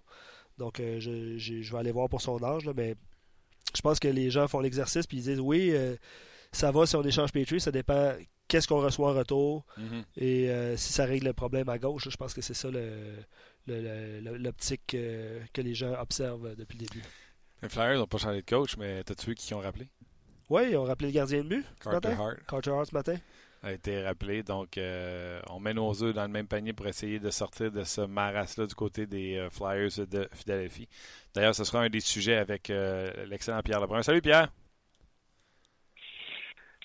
Donc, euh, je, vais aller voir pour son âge, mais je pense que les gens font l'exercice puis ils disent oui, euh, ça va si on échange Petrie, ça dépend qu'est-ce qu'on reçoit en retour mm-hmm. et euh, si ça règle le problème à gauche. Je pense que c'est ça l'optique que les gens observent depuis le début. Les Flyers n'ont pas changé de coach, mais t'as-tu vu qui ont rappelé? Oui, ils ont rappelé le gardien de but. Carter Hart. Carter Hart ce matin a été rappelé. Donc, euh, on met nos œufs dans le même panier pour essayer de sortir de ce maras-là du côté des euh, Flyers de Philadelphie. D'ailleurs, ce sera un des sujets avec euh, l'excellent Pierre Lebrun. Salut Pierre!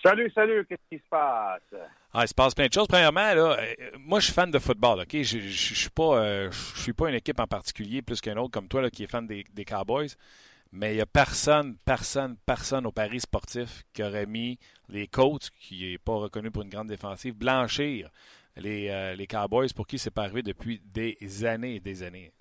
Salut, salut, qu'est-ce qui se passe? Ah, il se passe plein de choses. Premièrement, là, moi, je suis fan de football, OK? Je ne suis, pas, je suis pas une équipe en particulier plus qu'un autre comme toi là, qui est fan des, des Cowboys. Mais il n'y a personne, personne, personne au Paris sportif qui aurait mis les Colts, qui n'est pas reconnu pour une grande défensive, blanchir les, euh, les Cowboys pour qui c'est pas arrivé depuis des années et des années.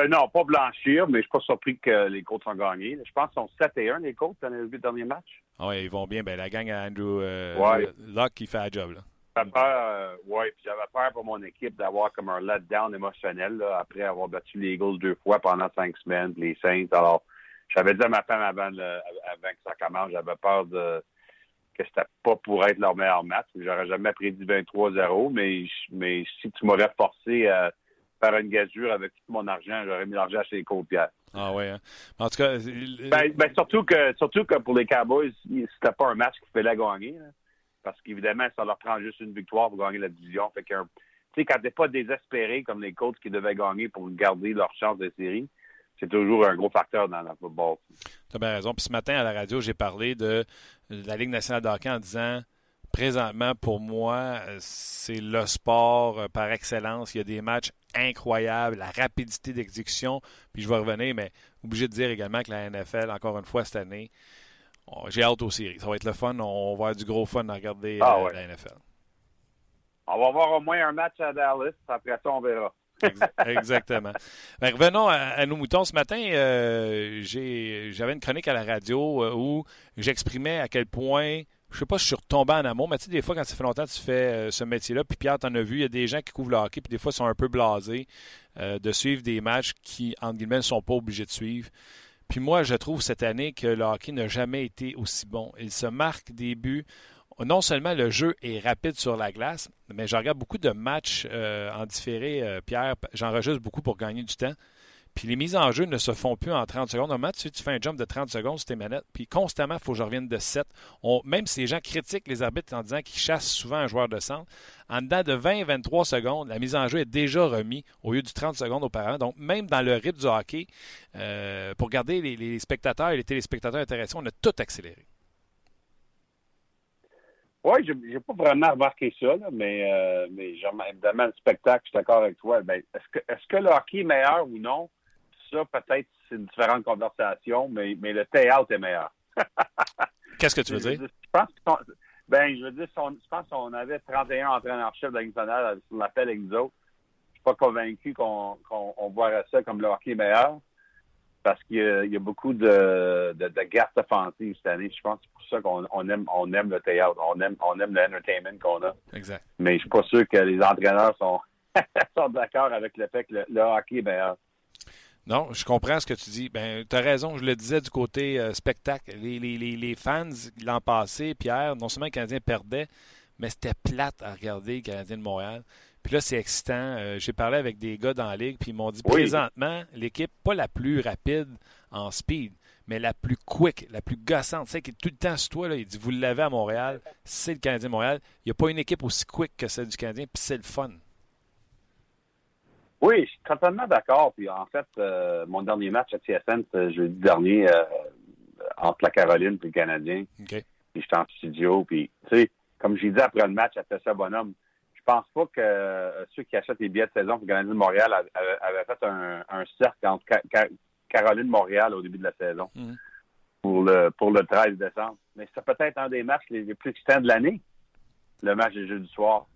Euh, non, pas blanchir, mais je ne suis pas surpris que les Colts ont gagné. Je pense qu'ils sont 7 et 1, les Colts, dans les derniers matchs. Ah oui, ils vont bien. Ben, la gang à Andrew euh, Locke qui fait la job. Là. J'avais peur, euh, ouais, puis j'avais peur pour mon équipe d'avoir comme un letdown émotionnel là, après avoir battu les Eagles deux fois pendant cinq semaines, les Saints. Alors, j'avais dit à ma femme avant, le, avant que ça commence, j'avais peur de que c'était pas pour être leur meilleur match. J'aurais jamais prédit 23-0, mais, mais si tu m'aurais forcé à faire une gageure avec tout mon argent, j'aurais mis l'argent chez les Côtes-Pierre. Ah ouais. Hein? En tout cas, ben, ben, surtout que surtout que pour les Cowboys, c'était pas un match qu'il fallait gagner. Hein parce qu'évidemment, ça leur prend juste une victoire pour gagner la division. Fait que, tu sais, pas désespéré comme les coachs qui devaient gagner pour garder leur chance de série, c'est toujours un gros facteur dans le football. Tu as bien raison. Puis ce matin, à la radio, j'ai parlé de la Ligue nationale de en disant présentement, pour moi, c'est le sport euh, par excellence. Il y a des matchs incroyables, la rapidité d'exécution. Puis je vais revenir, mais obligé de dire également que la NFL, encore une fois cette année, j'ai hâte aux séries. Ça va être le fun. On va avoir du gros fun à regarder ah euh, la NFL. On va avoir au moins un match à Dallas. Après ça, on verra. Exactement. Ben, revenons à, nos moutons. Ce matin, euh, j'avais une chronique à la radio euh, où j'exprimais à quel point, je sais pas si je suis retombé en amour, mais tu sais, des fois, quand ça fait longtemps que tu fais ce métier-là, puis Pierre, tu en as vu, il y a des gens qui couvrent le hockey, puis des fois, sont un peu blasés de suivre des matchs qui, entre guillemets, ne sont pas obligés de suivre. Puis moi, je trouve cette année que le hockey n'a jamais été aussi bon. Il se marque des buts. Non seulement le jeu est rapide sur la glace, mais je regarde beaucoup de matchs euh, en différé, euh, Pierre. J'enregistre beaucoup pour gagner du temps. Puis les mises en jeu ne se font plus en 30 secondes. Normalement, tu, tu fais un jump de 30 secondes sur tes manettes, puis constamment, il faut que je revienne de 7. même si les gens critiquent les arbitres en disant qu'ils chassent souvent un joueur de centre, en dedans de 20-23 secondes, la mise en jeu est déjà remise au lieu du 30 secondes auparavant. Donc, même dans le rythme du hockey, euh, pour garder les, spectateurs et les téléspectateurs intéressés, on a tout accéléré. Oui, je n'ai pas vraiment remarqué ça, mais, euh, évidemment, le spectacle, je suis d'accord avec toi. Ben, est-ce que le hockey est meilleur ou non? Ça, peut-être c'est une différente conversation, mais, mais le théâtre est meilleur. Qu'est-ce que tu veux dire? Je pense ben, je veux dire, je pense qu'on avait 31 entraîneurs-chefs de la nationale sur l'appel avec nous autres. Je suis pas convaincu qu'on qu voit ça comme le hockey meilleur parce qu'il y, a beaucoup de, de, de guerres offensives cette année. Je pense que c'est pour ça qu'on aime, on aime le théâtre, on aime, on aime l'entertainment qu'on a. Exact. Mais je suis pas sûr que les entraîneurs sont, sont d'accord avec le fait que le hockey est meilleur. Non, je comprends ce que tu dis. Ben, tu as raison, je le disais du côté euh, spectacle. Les, les, les, fans, l'an passé, Pierre, non seulement le Canadien perdait, mais c'était plate à regarder le Canadien de Montréal. Puis là, c'est excitant. Euh, j'ai parlé avec des gars dans la ligue, puis ils m'ont dit présentement, l'équipe, pas la plus rapide en speed, mais la plus quick, la plus gossante, tu sais, qui est tout le temps sur toi. Là, il dit Vous l'avez à Montréal, c'est le Canadien de Montréal. Il n'y a pas une équipe aussi quick que celle du Canadien, puis c'est le fun. Oui, je suis totalement d'accord. Puis en fait, euh, mon dernier match à TSN, jeudi dernier euh, entre la Caroline et le Canadien. Okay. Puis j'étais en studio. Puis, tu sais, comme j'ai dit après le match, à ça bonhomme, je pense pas que ceux qui achètent les billets de saison pour le Canadien de Montréal avaient, fait un, cercle entre Caroline Montréal au début de la saison mhm. pour le pour le 13 décembre. Mais c'est peut-être un des matchs les, plus excitants de l'année, le match des Jeux du soir.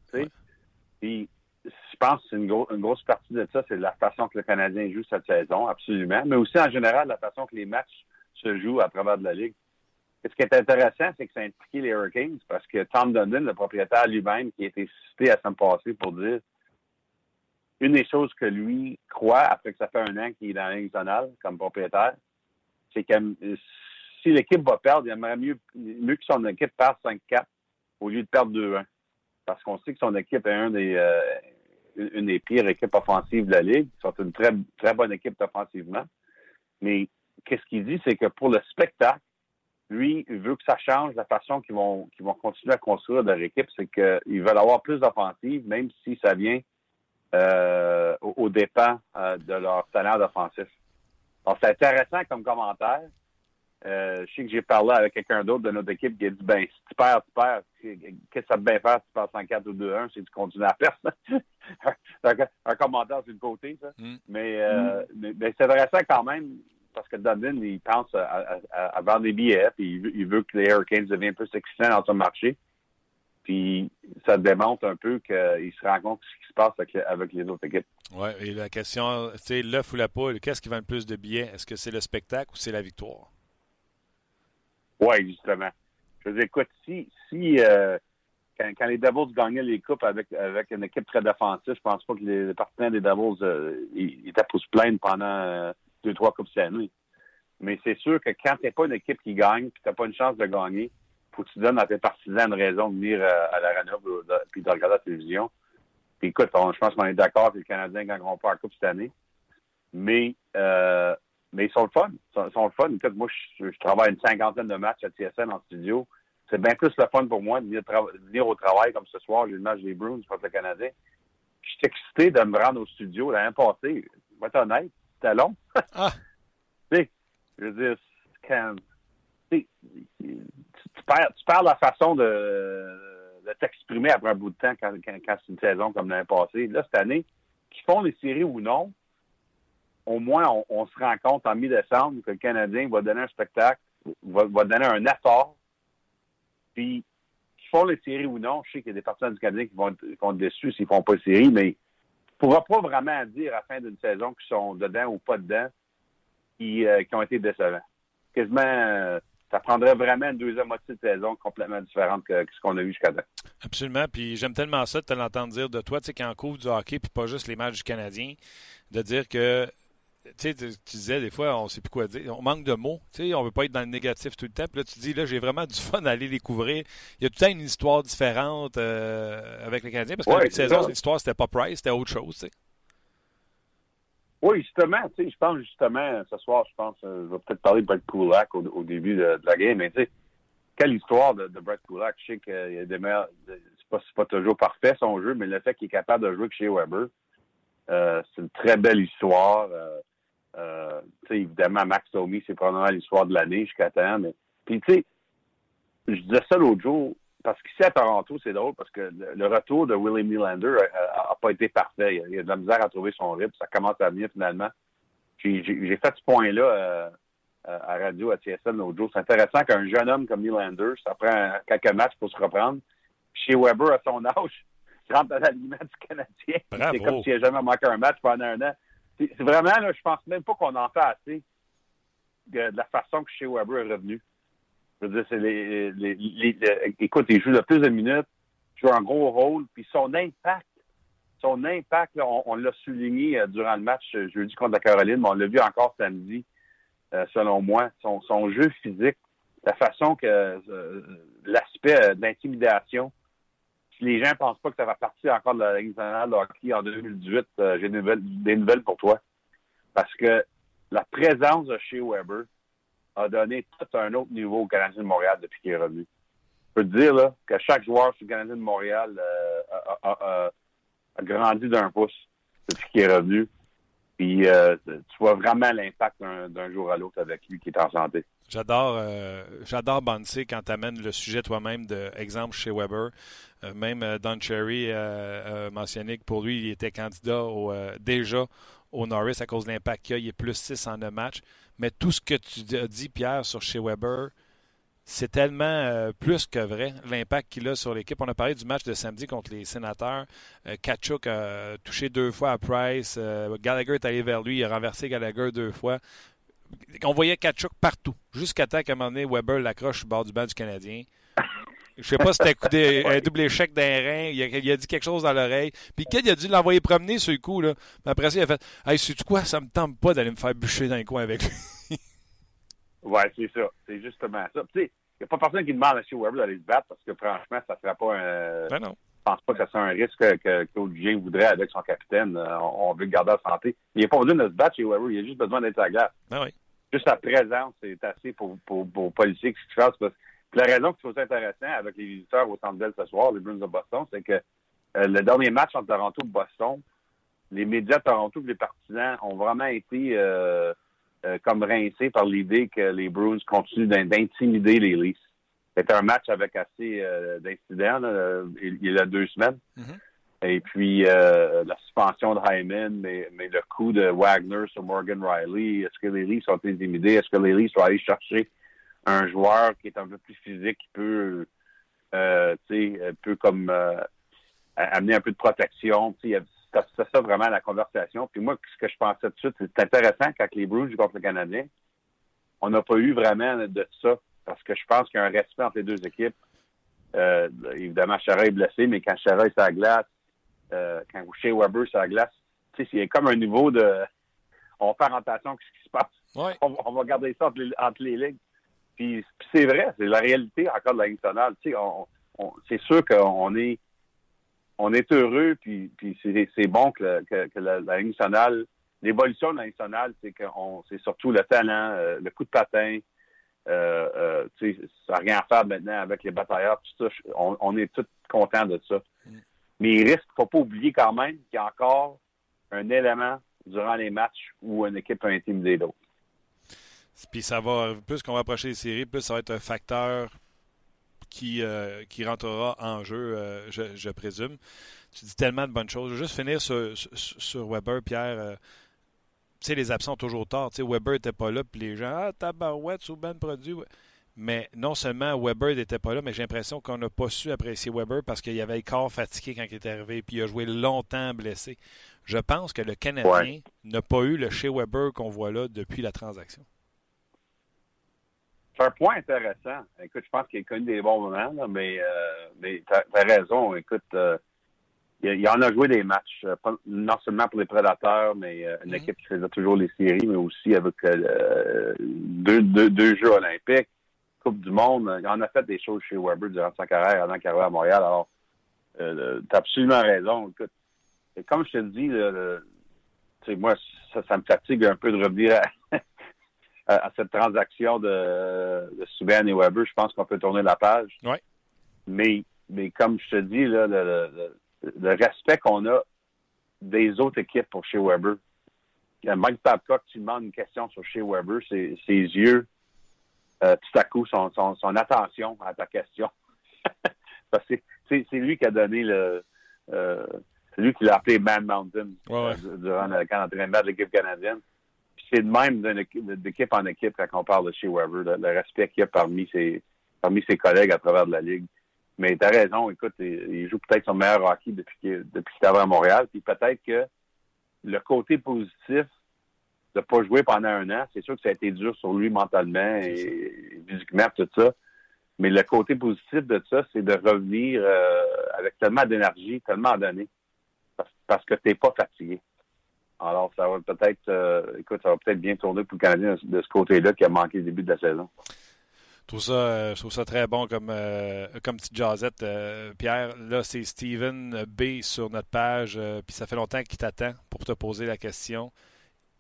Puis je pense que une, une, grosse partie de ça, c'est la façon que le Canadien joue cette saison, absolument. Mais aussi en général, la façon que les matchs se jouent à travers de la Ligue. ce qui est intéressant, c'est que ça a impliqué les Hurricanes parce que Tom Dundon, le propriétaire lui-même, qui a été cité à semaine passée pour dire une des choses que lui croit, après que ça fait un an qu'il est dans la Ligue comme propriétaire, c'est que euh, si l'équipe va perdre, il aimerait mieux, mieux que son équipe perde 5-4 au lieu de perdre 2-1. Parce qu'on sait que son équipe est un des, euh, une des pires équipes offensives de la Ligue. Ils sont une très, très bonne équipe offensivement. Mais qu'est-ce qu'il dit, c'est que pour le spectacle, lui, il veut que ça change la façon qu'ils vont, vont continuer à construire leur équipe. C'est qu'ils veulent avoir plus d'offensive, même si ça vient euh, au, dépens euh, de leur talent offensif. Alors, c'est intéressant comme commentaire. Euh, je sais que j'ai parlé avec quelqu'un d'autre de notre équipe qui a dit ben si tu perds, tu perds. Qu'est-ce que ça te bien faire si tu perds 104 ou 2-1 si tu continues à perdre? un, commentaire sur le côté, ça. Mm. Euh, mais, mais, c'est intéressant quand même parce que Dundon, il pense à, vendre des billets puis il veut, que les Hurricanes deviennent plus excitants dans son marché. Puis ça démontre un peu qu'il se rend compte de ce qui se passe avec, les autres équipes. Oui, et la question, c'est l'œuf ou la poule, qu'est-ce qui vend le plus de billets? Est-ce que c'est le spectacle ou c'est la victoire? Oui, justement. Je veux dire, écoute, si, si euh, quand, les Devils gagnaient les coupes avec, avec une équipe très défensive, je pense pas que les, partenaires des Devils euh, ils, étaient pour se pendant euh, deux, trois coupes cette année. Mais c'est sûr que quand t'es pas une équipe qui gagne, puis t'as pas une chance de gagner, faut que tu donnes à tes partisans une raison de venir à l'arena puis de regarder la télévision. Puis écoute, je pense qu'on est d'accord que les Canadiens ne gagneront pas la coupe cette année. Mais euh, mais ils sont le fun. Ils sont, le fun. Écoute, moi, je, travaille une cinquantaine de matchs à TSN en studio. C'est bien plus le fun pour moi de venir, au travail comme ce soir. J'ai le match des Bruins contre le Canadien. Je suis excité de me rendre au studio l'année passée. Je vais être honnête, c'était long. ah. tu sais, je veux dire, quand, tu, perds, tu perds la façon de, de t'exprimer après un bout de temps quand, quand c'est une saison comme l'année passée. Là, cette année, qu'ils font les séries ou non, au moins, on, se rend compte en mi-décembre que le Canadien va donner un spectacle, va, donner un effort. Puis, qu'ils font les séries ou non, je sais qu'il y a des partisans du Canadien qui vont, être, déçus s'ils ne font pas les séries, mais ne pourra pas vraiment dire à la fin d'une saison qu'ils sont dedans ou pas dedans, qui, euh, ont été décevants. Quasiment, euh, ça prendrait vraiment une deuxième moitié de saison complètement différente que, ce qu'on a vu jusqu'à maintenant. Absolument. Puis j'aime tellement ça de te l'entendre dire de toi, tu sais, quand on couvre du hockey, puis pas juste les matchs du Canadien, de dire que tu, disais des fois, on ne sait plus quoi dire. On manque de mots. Tu sais, on veut pas être dans le négatif tout le temps. Puis là, tu dis, là, j'ai vraiment du fun à aller découvrir. Il y a tout le temps une histoire différente euh, avec les Canadiens. Parce que ouais, saison, l'histoire, c'était pas Price, c'était autre chose. Oui, justement, tu sais, je pense justement, ce soir, je pense, euh, je vais peut-être parler de Brett Kulak au, début de, la game, mais tu sais, quelle histoire de, Brett Kulak. Je sais qu'il y a des meilleurs, c'est pas, pas toujours parfait son jeu, mais le fait qu'il est capable de jouer chez Weber, euh, c'est une très belle histoire. Euh, évidemment, Max Domi, c'est probablement l'histoire de l'année jusqu'à temps. Mais... Puis, tu sais, je disais ça l'autre jour, parce qu'ici à Toronto, c'est drôle, parce que le, retour de Willie Nylander a, pas été parfait. Il y a, de la misère à trouver son rythme. Ça commence à venir finalement. J'ai fait ce point-là euh, à radio, à TSN l'autre jour. C'est intéressant qu'un jeune homme comme Nylander, ça prend quelques matchs pour se reprendre. Chez Weber, à son âge, il rentre dans l'alignement du Canadien. C'est comme s'il n'a jamais manqué un match pendant un an c'est vraiment, là, je pense même pas qu'on en fait assez de, la façon que chez Weber est revenu. Je veux dire, c'est les, les, écoute, il joue le plus de minutes, il joue un gros rôle, puis son impact, son impact, on, l'a souligné euh, durant le match euh, jeudi contre la Caroline, mais on l'a vu encore samedi, euh, selon moi. Son, son, jeu physique, la façon que l'aspect d'intimidation, si les gens pensent pas que ça va partir encore de la Ligue nationale de hockey en 2018, euh, j'ai des nouvelles, pour toi. Parce que la présence de chez Weber a donné tout un autre niveau au Canadien de Montréal depuis qu'il est revenu. Je peux te dire là, que chaque joueur sur le Canadien de Montréal euh, a, grandi d'un pouce depuis qu'il est revenu. Puis euh, tu vois vraiment l'impact d'un jour à l'autre avec lui qui est en santé. J'adore euh, j'adore quand tu amènes le sujet toi-même d'exemple chez Weber. Euh, même euh, Don Cherry a mentionné que pour lui, il était candidat déjà au Norris à cause de l'impact qu'il a. Il est plus 6 en un match. Mais tout ce que tu as dit, Pierre, sur chez Weber, c'est tellement plus que vrai, l'impact qu'il a sur l'équipe. On a parlé du match de samedi contre les sénateurs. Kachuk a touché deux fois à Price. Gallagher est allé vers lui. Il a renversé Gallagher deux fois on voyait Kachuk partout, jusqu'à temps qu'à un moment donné, Weber l'accroche au bord du banc du Canadien. Je sais pas si c'était un double échec d'un rein. Il a, dit quelque chose dans l'oreille. Puis Kid, a dû l'envoyer promener le coup. Là. Mais après ça, il a fait Hey, sais-tu quoi, ça me tente pas d'aller me faire bûcher dans les coin avec lui. ouais, c'est ça. C'est justement ça. Tu sais, il n'y a pas personne qui demande à M. Weber d'aller se battre parce que franchement, ça ne serait pas un. Ben non pense pas que ça soit un risque que Claude Julien voudrait avec son capitaine. Euh, on, veut le garder en santé. Il a pas besoin de se battre chez Weber. Il a juste besoin d'être à la glace. Ah oui. Juste sa présence, c'est assez pour, pour, pour policier ce qui se. Parce que la raison que c'est intéressant avec les visiteurs au Centre Bell ce soir, les Bruins de Boston, c'est que euh, le dernier match entre Toronto et Boston, les médias de Toronto et les partisans ont vraiment été euh, comme rincés par l'idée que les Bruins continuent d'intimider les Leafs. C'était un match avec assez euh, d'incidents il, y a deux semaines. Mm-hmm. Et puis euh, la suspension de Hyman, mais, mais, le coup de Wagner sur Morgan Riley, est-ce que les Leafs sont intimidés? Est-ce que les Leafs sont allés chercher un joueur qui est un peu plus physique, qui peut, euh, tu sais, peut comme amener un peu de protection? C'est ça vraiment la conversation. Puis moi, ce que je pensais tout de suite, c'est intéressant quand les Bruins contre le Canadien. On n'a pas eu vraiment de ça parce que je pense qu'il y a un respect entre les deux équipes. Euh, évidemment, Chara est blessé, mais quand Chara est sur la glace, euh, quand Shea Weber est sur la glace, c'est comme un niveau de. On va faire attention à ce qui se passe. On, va garder ça entre les, lignes. Puis, c'est vrai, c'est la réalité encore de la Ligue nationale. c'est sûr qu'on est on est heureux, puis, c'est bon que, la, la Ligue nationale, l'évolution de la Ligue nationale, c'est que c'est surtout le talent, euh, le coup de patin, euh, euh, ça n'a rien à faire maintenant avec les batailleurs, tout ça. On, est tous contents de ça. Mm. Mais il risque, faut pas oublier quand même qu'il y a encore un élément durant les matchs où une équipe peut intimider l'autre. Puis ça va, plus qu'on va approcher les séries, plus ça va être un facteur qui, euh, qui rentrera en jeu, je, présume. Tu dis tellement de bonnes choses. Je vais juste finir sur, sur Weber, Pierre sais, les absents ont toujours tort. sais, Weber n'était pas là, puis les gens, ah, tabarouette, sous ben produit. Mais non seulement Weber n'était pas là, mais j'ai l'impression qu'on n'a pas su apprécier Weber parce qu'il avait le corps fatigué quand il est arrivé, puis il a joué longtemps blessé. Je pense que le Canadien n'a pas eu le chez Weber qu'on voit là depuis la transaction. C'est un point intéressant. Écoute, je pense qu'il a connu des bons moments, mais, euh, mais tu as, raison. Écoute, euh, il, en a joué des matchs, euh, non seulement pour les Prédateurs, mais euh, une mhm. équipe qui faisait toujours les séries, mais aussi avec euh, deux, deux, deux, Jeux olympiques, Coupe du Monde. Il en a fait des choses chez Weber durant sa carrière avant qu'il arrive à Montréal. Alors, euh, tu as absolument raison. Écoute, et comme je te dis, le, moi, ça, ça, me fatigue un peu de revenir à, cette transaction de, de et Weber. Je pense qu'on peut tourner la page. Ouais. Mais, mais comme je te dis, là, le, le respect qu'on a des autres équipes pour chez Weber. Mike Babcock, tu demandes une question sur chez Weber, ses, yeux, euh, tout à coup, son, son, attention à ta question. Parce que c'est lui qui a donné le. Euh, c'est lui qui l'a appelé Man Mountain euh, durant le camp d'entraînement de l'équipe canadienne. c'est de même d'équipe en équipe quand on parle de chez Weber, le, respect qu'il y a parmi ses, parmi ses collègues à travers de la Ligue. Mais tu as raison, écoute, il, joue peut-être son meilleur hockey depuis qu'il depuis est à Montréal. Puis peut-être que le côté positif de ne pas jouer pendant un an, c'est sûr que ça a été dur sur lui mentalement et physiquement, tout ça. Mais le côté positif de ça, c'est de revenir euh, avec tellement d'énergie, tellement donné, parce, que tu n'es pas fatigué. Alors, ça va peut-être, euh, écoute, ça va peut-être bien tourner pour le Canadien de ce côté-là qui a manqué le début de la saison. Euh, je trouve ça, très bon comme, euh, comme petite jasette. Euh, Pierre, là, c'est Steven B sur notre page, puis ça fait longtemps qu'il t'attend pour te poser la question.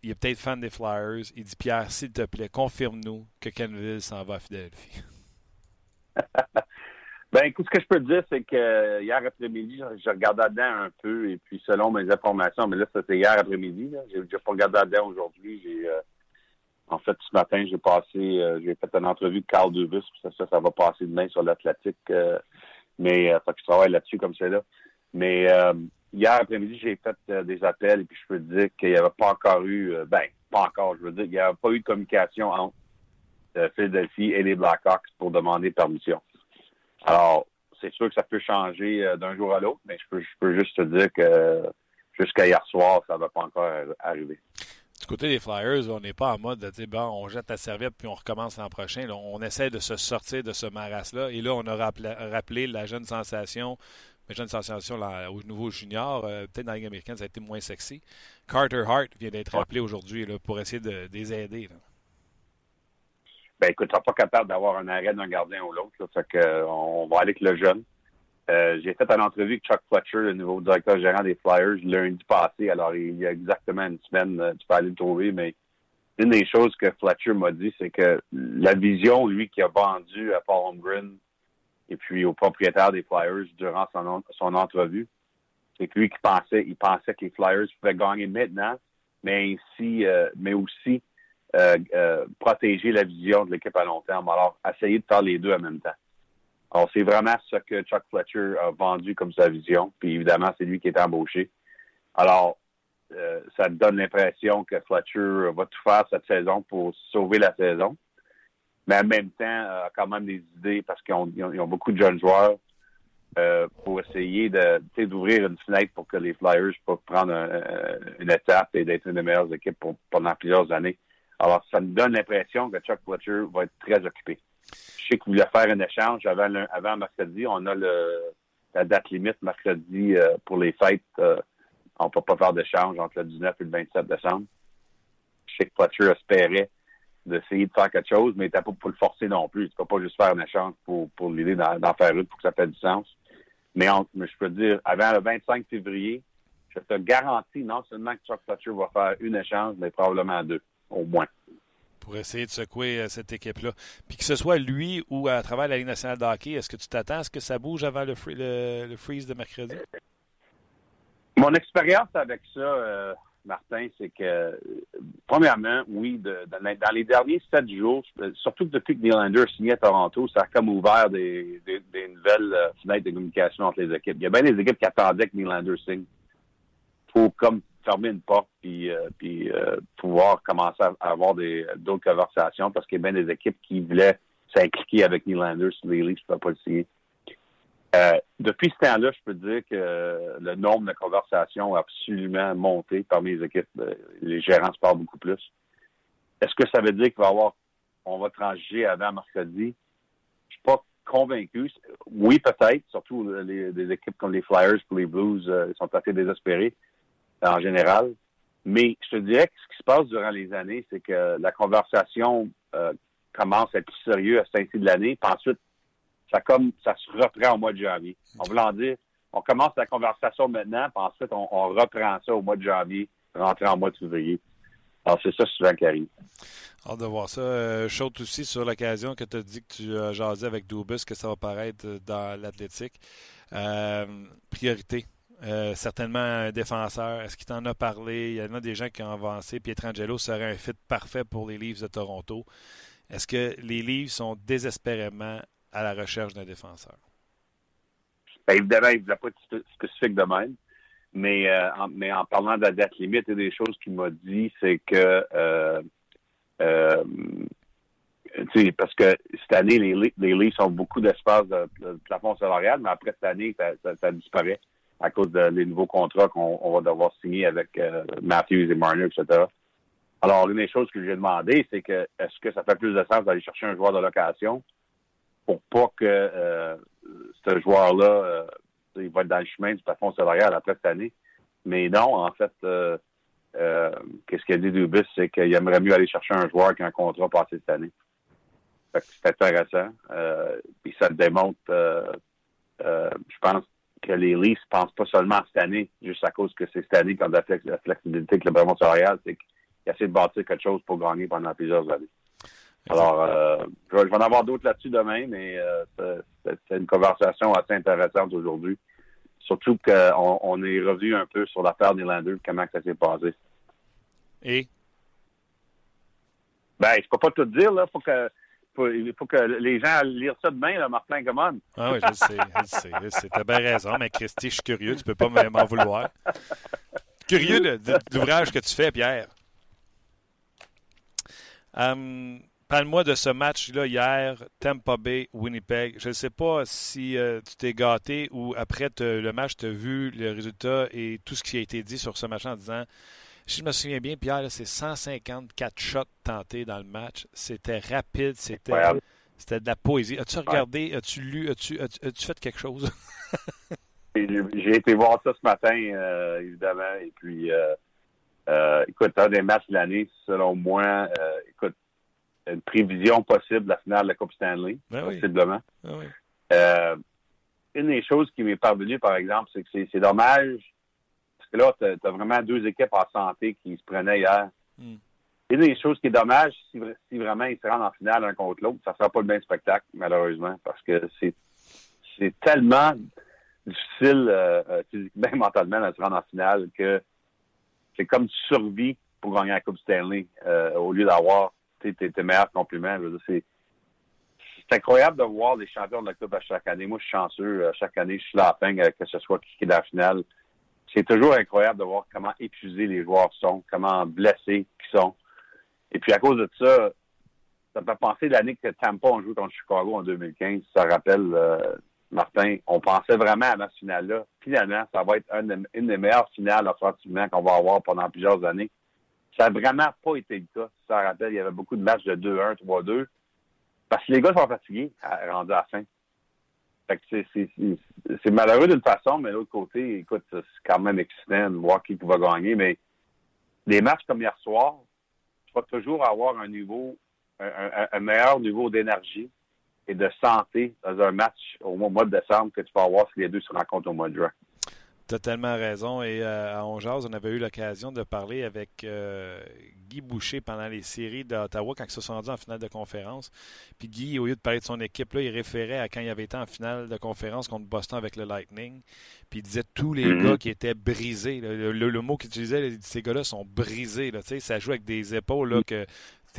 Il est peut-être fan des Flyers. Il dit Pierre, s'il te plaît, confirme-nous que Kenville s'en va à Philadelphie. ben, écoute, ce que je peux te dire, c'est que hier après-midi, je regardais dedans un peu, et puis selon mes informations, mais là, c'était hier après-midi, j'ai pas regardé dedans aujourd'hui. J'ai En fait, ce matin, j'ai passé, euh, j'ai fait une entrevue de Carl Dubus, ça, ça, ça va passer demain sur l'Atlantique. Euh, mais euh, faut que je travaille là-dessus comme c'est là. Mais hier après-midi, j'ai fait des appels et puis je peux te dire qu'il n'y avait pas encore eu, ben, pas encore, je veux dire, il n'y avait pas eu de communication entre Philadelphie et les Blackhawks pour demander permission. Alors, c'est sûr que ça peut changer d'un jour à l'autre, mais je peux, je peux juste te dire que jusqu'à hier soir, ça ne va pas encore arriver côté des Flyers, on n'est pas en mode de dire bon, on jette la serviette puis on recommence l'an prochain. on essaie de se sortir de ce maras-là. Et là, on a rappelé, la jeune sensation, la jeune sensation au nouveau junior, euh, peut-être dans la Ligue américaine, ça a été moins sexy. Carter Hart vient d'être rappelé aujourd'hui pour essayer de, les aider. Ben écoute, tu n'es pas capable d'avoir un arrêt d'un gardien ou l'autre. Fait que, on va aller avec le jeune. Euh, j'ai fait une entrevue avec Chuck Fletcher, le nouveau directeur gérant des Flyers, lundi passé. Alors, il y a exactement une semaine, euh, tu peux aller le trouver, mais une des choses que Fletcher m'a dit, c'est que la vision, lui, qui a vendu à Paul Holmgren et puis au propriétaire des Flyers durant son, son entrevue, c'est que lui qui pensait, il pensait que les Flyers pouvaient gagner maintenant, mais ainsi, euh, mais aussi protéger la vision de l'équipe à long terme. Alors, essayer de faire les deux en même temps. Alors, c'est vraiment ce que Chuck Fletcher a vendu comme sa vision. Puis évidemment, c'est lui qui est embauché. Alors, euh, ça donne l'impression que Fletcher va tout faire cette saison pour sauver la saison. Mais en même temps, euh, a quand même des idées parce qu'ils ont, beaucoup de jeunes joueurs euh, pour essayer de d'ouvrir une fenêtre pour que les Flyers puissent prendre une étape et d'être une des meilleures équipes pendant plusieurs années. Alors, ça me donne l'impression que Chuck Fletcher va être très occupé. Sais qu'il voulait faire un échange avant, avant mercredi. On a la date limite mercredi euh, pour les fêtes. Euh, on ne peut pas faire d'échange entre le 19 et le 27 décembre. Je sais que espérait d'essayer de faire quelque chose, mais il n'était pas pour le forcer non plus. Tu ne peux pas juste faire un échange pour, pour l'idée d'en faire une pour que ça fasse du sens. Mais, je peux dire, avant le 25 février, je te garantis non seulement que Chuck Fletcher va faire une échange, mais probablement deux, au moins pour essayer de secouer euh, cette équipe-là. Puis que ce soit lui ou à travers la Ligue nationale de hockey, est-ce que tu t'attends à ce que ça bouge avant le, le, freeze de mercredi? Mon expérience avec ça, euh, Martin, c'est que, premièrement, oui, dans les derniers sept jours, surtout depuis que Nylander a signé à Toronto, ça a comme ouvert des, nouvelles euh, fenêtres de communication entre les équipes. Il y a bien des équipes qui attendaient que Nylander signe. Faut comme fermer une porte puis, euh, euh, pouvoir commencer à avoir d'autres conversations parce qu'il y a bien des équipes qui voulaient s'impliquer avec Nylander sur les Leafs pour pas le signer. Euh, depuis ce temps-là, je peux dire que le nombre de conversations a absolument monté parmi les équipes. Les gérants se parlent beaucoup plus. Est-ce que ça veut dire qu'il va avoir, on va transiger avant mercredi? Je suis pas convaincu. Oui, peut-être, surtout des équipes comme les Flyers ou les Blues ils sont assez désespérés en général. Mais je te dirais que ce qui se passe durant les années, c'est que la conversation euh, commence à être plus sérieuse à cette de l'année, puis ensuite, ça comme ça se reprend au mois de janvier. En voulant dire, on commence la conversation maintenant, puis ensuite, on, reprend ça au mois de janvier, rentrer en mois de février. Alors, c'est ça souvent qui arrive. Hâte de voir ça. Euh, aussi sur l'occasion que tu as dit que tu as jasé avec Dubus, que ça va paraître dans l'athlétique. Euh, priorité euh, certainement un défenseur. Est-ce qu'il t'en a parlé? Il y en a des gens qui ont avancé. Pietrangelo serait un fit parfait pour les Leafs de Toronto. Est-ce que les Leafs sont désespérément à la recherche d'un défenseur? Bien, évidemment, il ne voulait pas être spécifique de même. Mais, euh, en, mais en parlant de la date limite, il y a des choses qu'il m'a dit, c'est que euh, parce que cette année, les, les Leafs ont beaucoup d'espace de, plafond salarial, mais après cette année, ça disparaît à cause des nouveaux contrats qu'on va devoir signer avec euh, Matthews et Marner, etc. Alors, une des choses que j'ai demandé, c'est que est-ce que ça fait plus de sens d'aller chercher un joueur de location pour pas que euh, ce joueur-là euh, il va être dans le chemin du plafond salarial après cette année? Mais non, en fait, qu'est-ce qu'il a dit Dubus, c'est qu'il aimerait mieux aller chercher un joueur qui a un contrat passé cette année. c'est intéressant. puis ça démontre, je pense, que les Leafs pensent pas seulement à cette année, juste à cause que c'est cette année qu'on a la flexibilité avec le Bremont salarial, c'est qu'ils essaient de bâtir quelque chose pour gagner pendant plusieurs années. Alors, euh, je, vais, en avoir d'autres là-dessus demain, mais euh, c'est une conversation assez intéressante aujourd'hui. Surtout qu'on on est revenu un peu sur l'affaire Nylander, comment ça s'est passé. Et? Ben, je peux pas tout dire, là. Faut que, il faut que les gens lisent ça demain, là, Martin Common. Ah oui, je sais, je sais, je sais. T'as bien raison, mais Christy, je suis curieux. Tu peux pas m'en vouloir. Curieux de, l'ouvrage que tu fais, Pierre. Um, Parle-moi de ce match-là hier, Tampa Bay, Winnipeg. Je ne sais pas si euh, tu t'es gâté ou après le match, tu as vu le résultat et tout ce qui a été dit sur ce match en disant si je me souviens bien, Pierre, c'est 154 shots tentés dans le match. C'était rapide, c'était, c'était de la poésie. As-tu regardé, as-tu lu, as-tu, as-tu, fait quelque chose? J'ai été voir ça ce matin, euh, évidemment. Et puis, euh, euh, écoute, un des matchs de l'année, selon moi, écoute, une prévision possible de la finale de la Coupe Stanley, ben possiblement. Ben une des choses qui m'est parvenue, par exemple, c'est que c'est, dommage, que là, tu as, vraiment deux équipes en santé qui se prenaient hier. Hmm. Une des choses qui est dommage, si, vraiment ils se rendent en finale l'un contre l'autre, ça ne sera pas le même spectacle, malheureusement, parce que c'est, c'est tellement difficile euh, euh, physiquement et mentalement de se rendre en finale que c'est comme tu survis pour gagner la Coupe Stanley euh, au lieu d'avoir tes, tes, meilleurs compliments. C'est, incroyable de voir les champions de la Coupe à chaque année. Moi, je suis chanceux. chaque année, je suis là à fin, que ce soit qui est dans la finale. C'est toujours incroyable de voir comment épuisés les joueurs sont, comment blessés ils sont. Et puis, à cause de ça, ça me fait penser l'année que Tampa a joué contre Chicago en 2015. Ça rappelle Martin, on pensait vraiment à ce finale-là. Finalement, ça va être une, des meilleures finales offensivement qu'on va avoir pendant plusieurs années. Ça n'a vraiment pas été le cas. Ça rappelle, il y avait beaucoup de matchs de 2-1, 3-2. Parce que les gars sont fatigués, rendus à la fin. C'est malheureux d'une façon, mais de l'autre côté, écoute, c'est quand même excitant de voir qui va gagner. Mais des matchs comme hier soir, tu vas toujours avoir un niveau, un meilleur niveau d'énergie et de santé dans un match au mois de décembre que tu peux avoir si les deux se rencontrent au mois de juin. Tellement raison. Et euh, à Ongeaz, on avait eu l'occasion de parler avec euh, Guy Boucher pendant les séries d'Ottawa quand ils se sont rendus en finale de conférence. Puis Guy, au lieu de parler de son équipe, là, il référait à quand il avait été en finale de conférence contre Boston avec le Lightning. Puis il disait tous les mm-hmm. gars qui étaient brisés. Le, mot qu'il utilisait, ces gars-là sont brisés. Là, ça joue avec des épaules là, que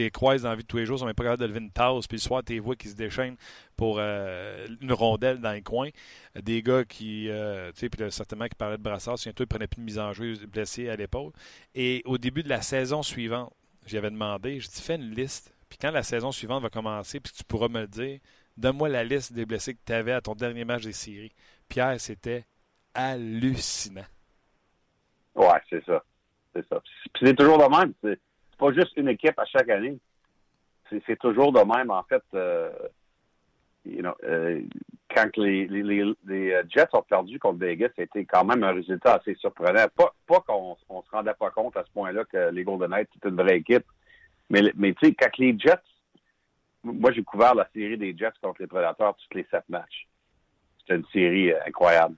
tu croises dans la vie de tous les jours, sont pas capables de lever une tasse, puis le soir, tu vois qui se déchaînent pour euh, une rondelle dans les coins. Des gars qui, euh, tu sais, puis certainement qui parlaient de brassard, bientôt ils prenaient plus de mise en jeu blessé à l'épaule. Et au début de la saison suivante, j'avais demandé, je dit, fais une liste, puis quand la saison suivante va commencer, puis tu pourras me le dire, donne-moi la liste des blessés que tu avais à ton dernier match des séries. Pierre, c'était hallucinant. Ouais, c'est ça. C'est ça. Puis c'est toujours le même pas juste une équipe à chaque année. C'est toujours de même, en fait. Euh, euh, quand les, euh, Jets ont perdu contre Vegas, c'était quand même un résultat assez surprenant. Pas, qu'on ne se rendait pas compte à ce point-là que les Golden Knights étaient une vraie équipe. Mais, mais tu sais, quand les Jets, moi j'ai couvert la série des Jets contre les Predators tous les sept matchs. C'était une série incroyable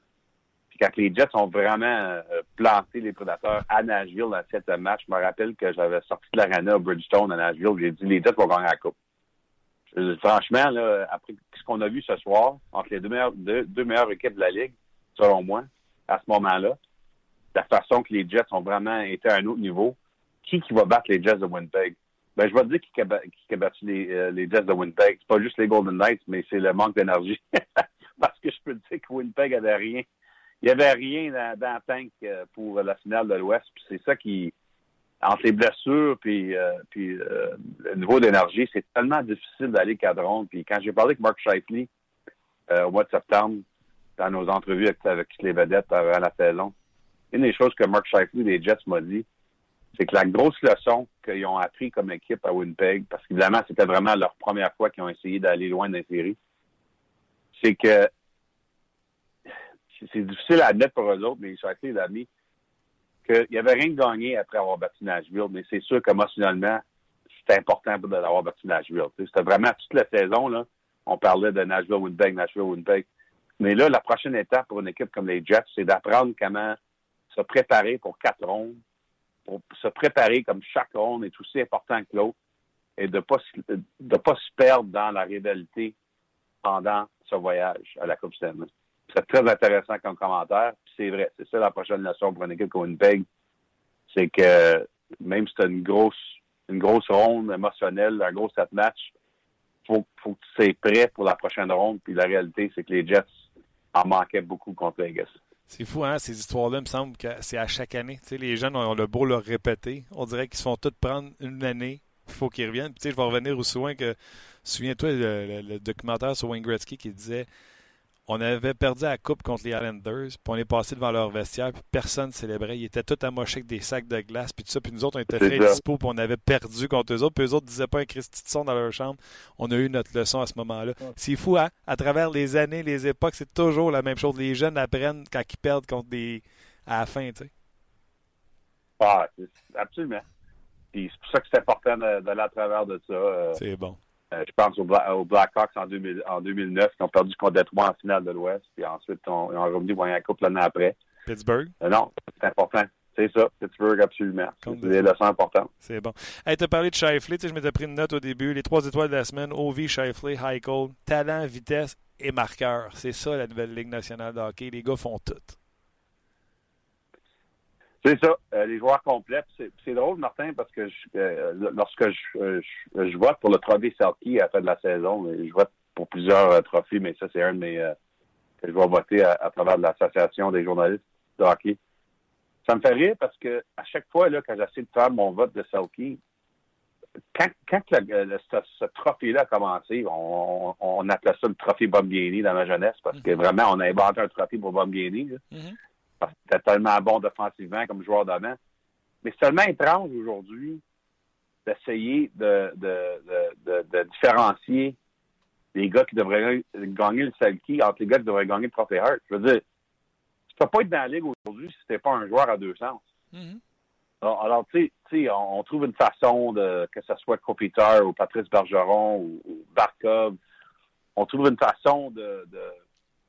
quand les Jets ont vraiment euh, planté les prédateurs à Nashville dans cette match, je me rappelle que j'avais sorti de l'arena à Bridgestone à Nashville, j'ai dit les Jets vont gagner la coupe. franchement, là, après ce qu'on a vu ce soir, entre les deux meilleures, équipes de la Ligue, selon moi, à ce moment-là, la façon que les Jets ont vraiment été à un autre niveau, qui qui va battre les Jets de Winnipeg? Ben, je vais te dire qui, qui a battu les, euh, les Jets de Winnipeg. C'est pas juste les Golden Knights, mais c'est le manque d'énergie. Parce que je peux te dire que Winnipeg avait rien il n'y avait rien dans, le tank euh, pour la finale de l'Ouest. c'est ça qui, entre les blessures puis, euh, puis euh, le niveau d'énergie, c'est tellement difficile d'aller cadron. Puis quand j'ai parlé avec Mark Shifley au mois de septembre, dans nos entrevues avec, les vedettes avant la saison, une des choses que Mark Shifley des Jets m'a dit, c'est que la grosse leçon qu'ils ont appris comme équipe à Winnipeg, parce qu'évidemment, c'était vraiment leur première fois qu'ils ont essayé d'aller loin dans série, c'est que c'est difficile à admettre pour eux autres, mais ils sont assez amis, qu'il n'y avait rien de gagné après avoir battu Nashville, mais c'est sûr qu'émotionnellement, c'était important d'avoir battu Nashville. C'était vraiment toute la saison, là, on parlait de Nashville, Winnipeg, Nashville, Winnipeg. Mais là, la prochaine étape pour une équipe comme les Jets, c'est d'apprendre comment se préparer pour quatre rondes, pour se préparer comme chaque ronde est aussi important que l'autre et de ne pas, pas se perdre dans la rivalité pendant ce voyage à la Coupe Stanley. C'est très intéressant comme commentaire. C'est vrai, c'est ça la prochaine leçon pour une équipe comme Winnipeg. C'est que même si tu as une grosse, une grosse ronde émotionnelle, un gros set match. Faut, faut que tu sois prêt pour la prochaine ronde. Puis la réalité, c'est que les Jets en manquaient beaucoup contre Vegas. C'est fou, hein, ces histoires-là, il me semble que c'est à chaque année. Les jeunes ont le beau leur répéter. On dirait qu'ils se font tous prendre une année. Il faut qu'ils reviennent. Puis, je vais revenir aussi loin que, souviens-toi, le, documentaire sur Wayne Gretzky qui disait on avait perdu la coupe contre les Islanders, puis on est passé devant leur vestiaire, puis personne ne célébrait. Ils étaient tous amochés avec des sacs de glace, puis tout ça. Puis nous autres, on était très dispo, puis on avait perdu contre eux autres. Puis eux autres disaient pas un Christy de son dans leur chambre. On a eu notre leçon à ce moment-là. C'est fou, hein? À travers les années, les époques, c'est toujours la même chose. Les jeunes apprennent quand ils perdent contre des. à la fin, tu sais. Ah, absolument. Puis c'est pour ça que c'est important d'aller à travers de ça. Euh. c'est bon. Euh, je pense aux, Blackhawks en, 2009 qui ont perdu contre Detroit en finale de l'Ouest. Puis ensuite, on, ils ont revenu voir la coupe l'année après. Pittsburgh? Euh, non, c'est important. C'est ça, Pittsburgh, absolument. C'est des leçons importantes. C'est bon. Hey, tu as parlé de Shifley. Tu sais, je m'étais pris une note au début. Les trois étoiles de la semaine, Ovi, Shifley, Heichel, talent, vitesse et marqueur. C'est ça, la nouvelle Ligue nationale de hockey. Les gars font tout. C'est ça, euh, les joueurs complets. C'est drôle, Martin, parce que euh, lorsque je, je, vote pour le trophée Selkie à la fin de la saison, je vote pour plusieurs euh, trophées, mais ça, c'est un de mes que je vais voter à, travers l'Association des journalistes de hockey. Ça me fait rire parce que à chaque fois là, quand j'essaie de faire mon vote de Selkie, quand, quand ce, trophée-là a commencé, on, on, appelait ça le trophée Bombieni dans ma jeunesse, parce que mm-hmm. vraiment, on a inventé un trophée pour Bombieni parce qu'il était tellement bon défensivement comme joueur d'avant. Mais c'est tellement étrange aujourd'hui d'essayer de, de, différencier les gars qui devraient gagner le Selkie entre les gars qui devraient gagner le Trophée Hart. Je veux dire, tu peux pas être dans la ligue aujourd'hui si tu n'es pas un joueur à deux sens. Mm-hmm. Alors, tu sais, on, trouve une façon de, que ce soit Kopitar ou Patrice Bergeron ou, Barkov, on trouve une façon de,